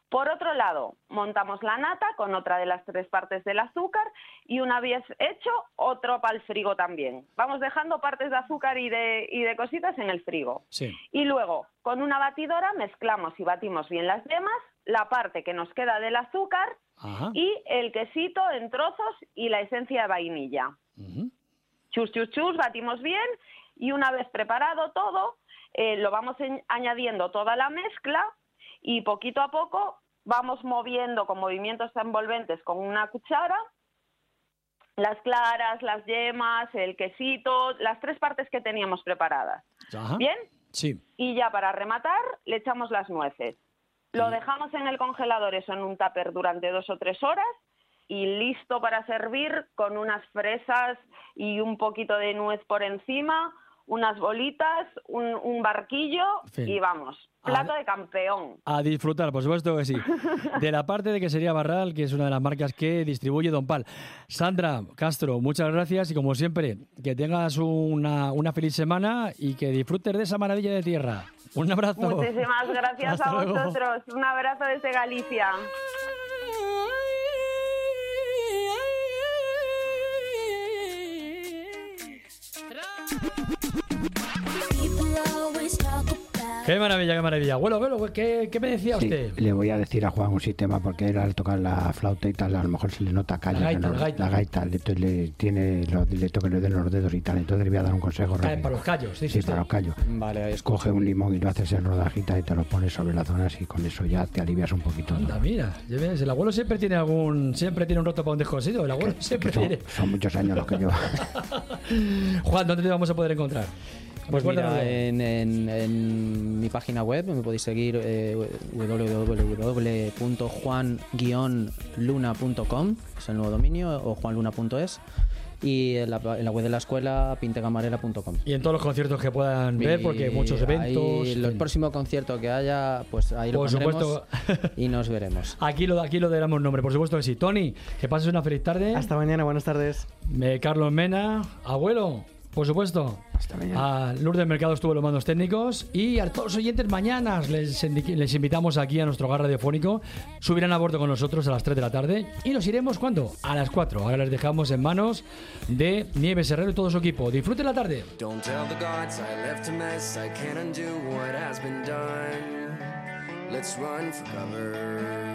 Por otro lado, montamos la nata con otra de las tres partes del azúcar y una vez hecho, otro para el frigo también. Vamos dejando partes de azúcar y de, y de cositas en el frigo. Sí. Y luego, con una batidora mezclamos y batimos bien las yemas, la parte que nos queda del azúcar Ajá. y el quesito en trozos y la esencia de vainilla. Chus, chus, chus, batimos bien y una vez preparado todo, eh, lo vamos en- añadiendo toda la mezcla y poquito a poco vamos moviendo con movimientos envolventes con una cuchara las claras, las yemas, el quesito, las tres partes que teníamos preparadas. Ajá. ¿Bien? Sí. Y ya para rematar, le echamos las nueces. Lo dejamos en el congelador, eso en un tupper durante dos o tres horas y listo para servir con unas fresas y un poquito de nuez por encima unas bolitas, un, un barquillo y vamos, plato de campeón. A disfrutar, por supuesto que sí. [laughs] De la parte de que sería Barral, que es una de las marcas que distribuye Don Pal. Sandra Castro, muchas gracias y como siempre, que tengas una, una feliz semana y que disfrutes de esa maravilla de tierra. Un abrazo. Muchísimas gracias Hasta a luego. vosotros. Un abrazo desde Galicia. Qué maravilla, qué maravilla. Abuelo, abuelo, ¿qué, qué me decía Sí, usted? le voy a decir a Juan un sistema porque él al tocar la flauta y tal, a lo mejor se le nota callos. La gaita, los- la gaita. la gaita, le, le tiene los, le toca le den los dedos y tal. Entonces le voy a dar un consejo. Cae rápido. para los callos, dice Sí, usted. para los callos. Vale, es Coge un limón y lo haces en rodajitas y te lo pones sobre las zonas y con eso ya te alivias un poquito. ¿no? Anda, mira, ya ves, el abuelo siempre tiene algún, siempre tiene un roto para un descosido. El abuelo siempre Son, tiene. son muchos años los que yo. [laughs] Juan, ¿dónde te vamos a poder encontrar? Pues mira, en, en- en mi página web me podéis seguir eh, www.juan-luna.com, es el nuevo dominio, o juanluna.es, y en la, en la web de la escuela pintecamarera.com. Y en todos los conciertos que puedan ver, porque muchos Y eventos. ahí, el próximo concierto que haya, pues ahí lo Por pondremos supuesto. [laughs] y nos veremos. Aquí lo, aquí lo damos nombre, por supuesto que sí. Tony, que pases una feliz tarde. Hasta mañana, buenas tardes. Eh, Carlos Mena, abuelo, por supuesto. Hasta mañana. A Lourdes Mercado estuvo en los mandos técnicos y a todos los oyentes mañana les, invitamos aquí a nuestro hogar radiofónico. Subirán a bordo con nosotros a las 3 de la tarde y nos iremos ¿cuándo? A las 4. Ahora les dejamos en manos de Nieves Herrero y todo su equipo. Disfruten la tarde. Don't tell the gods I left a mess. I can't undo what has been done. Let's run for cover.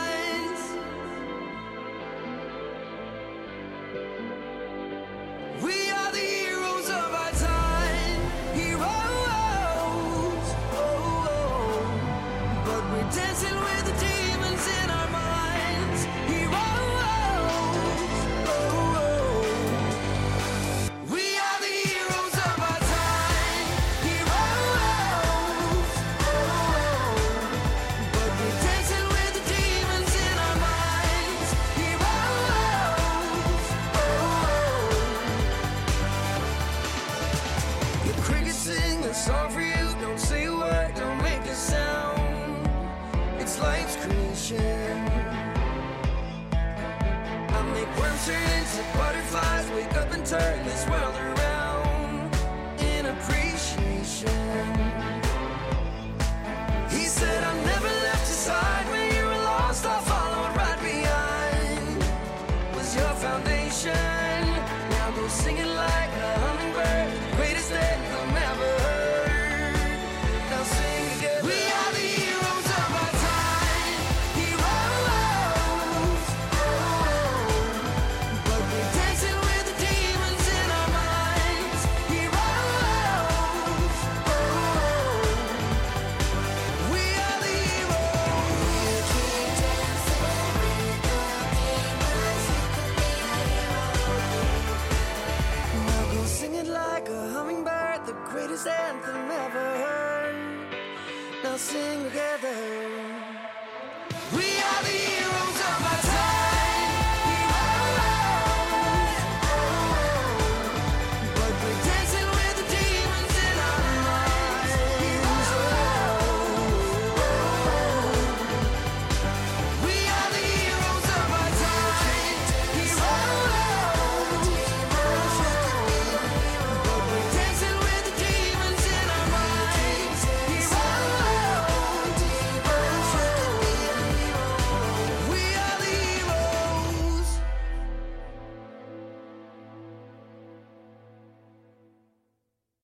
Turn this world around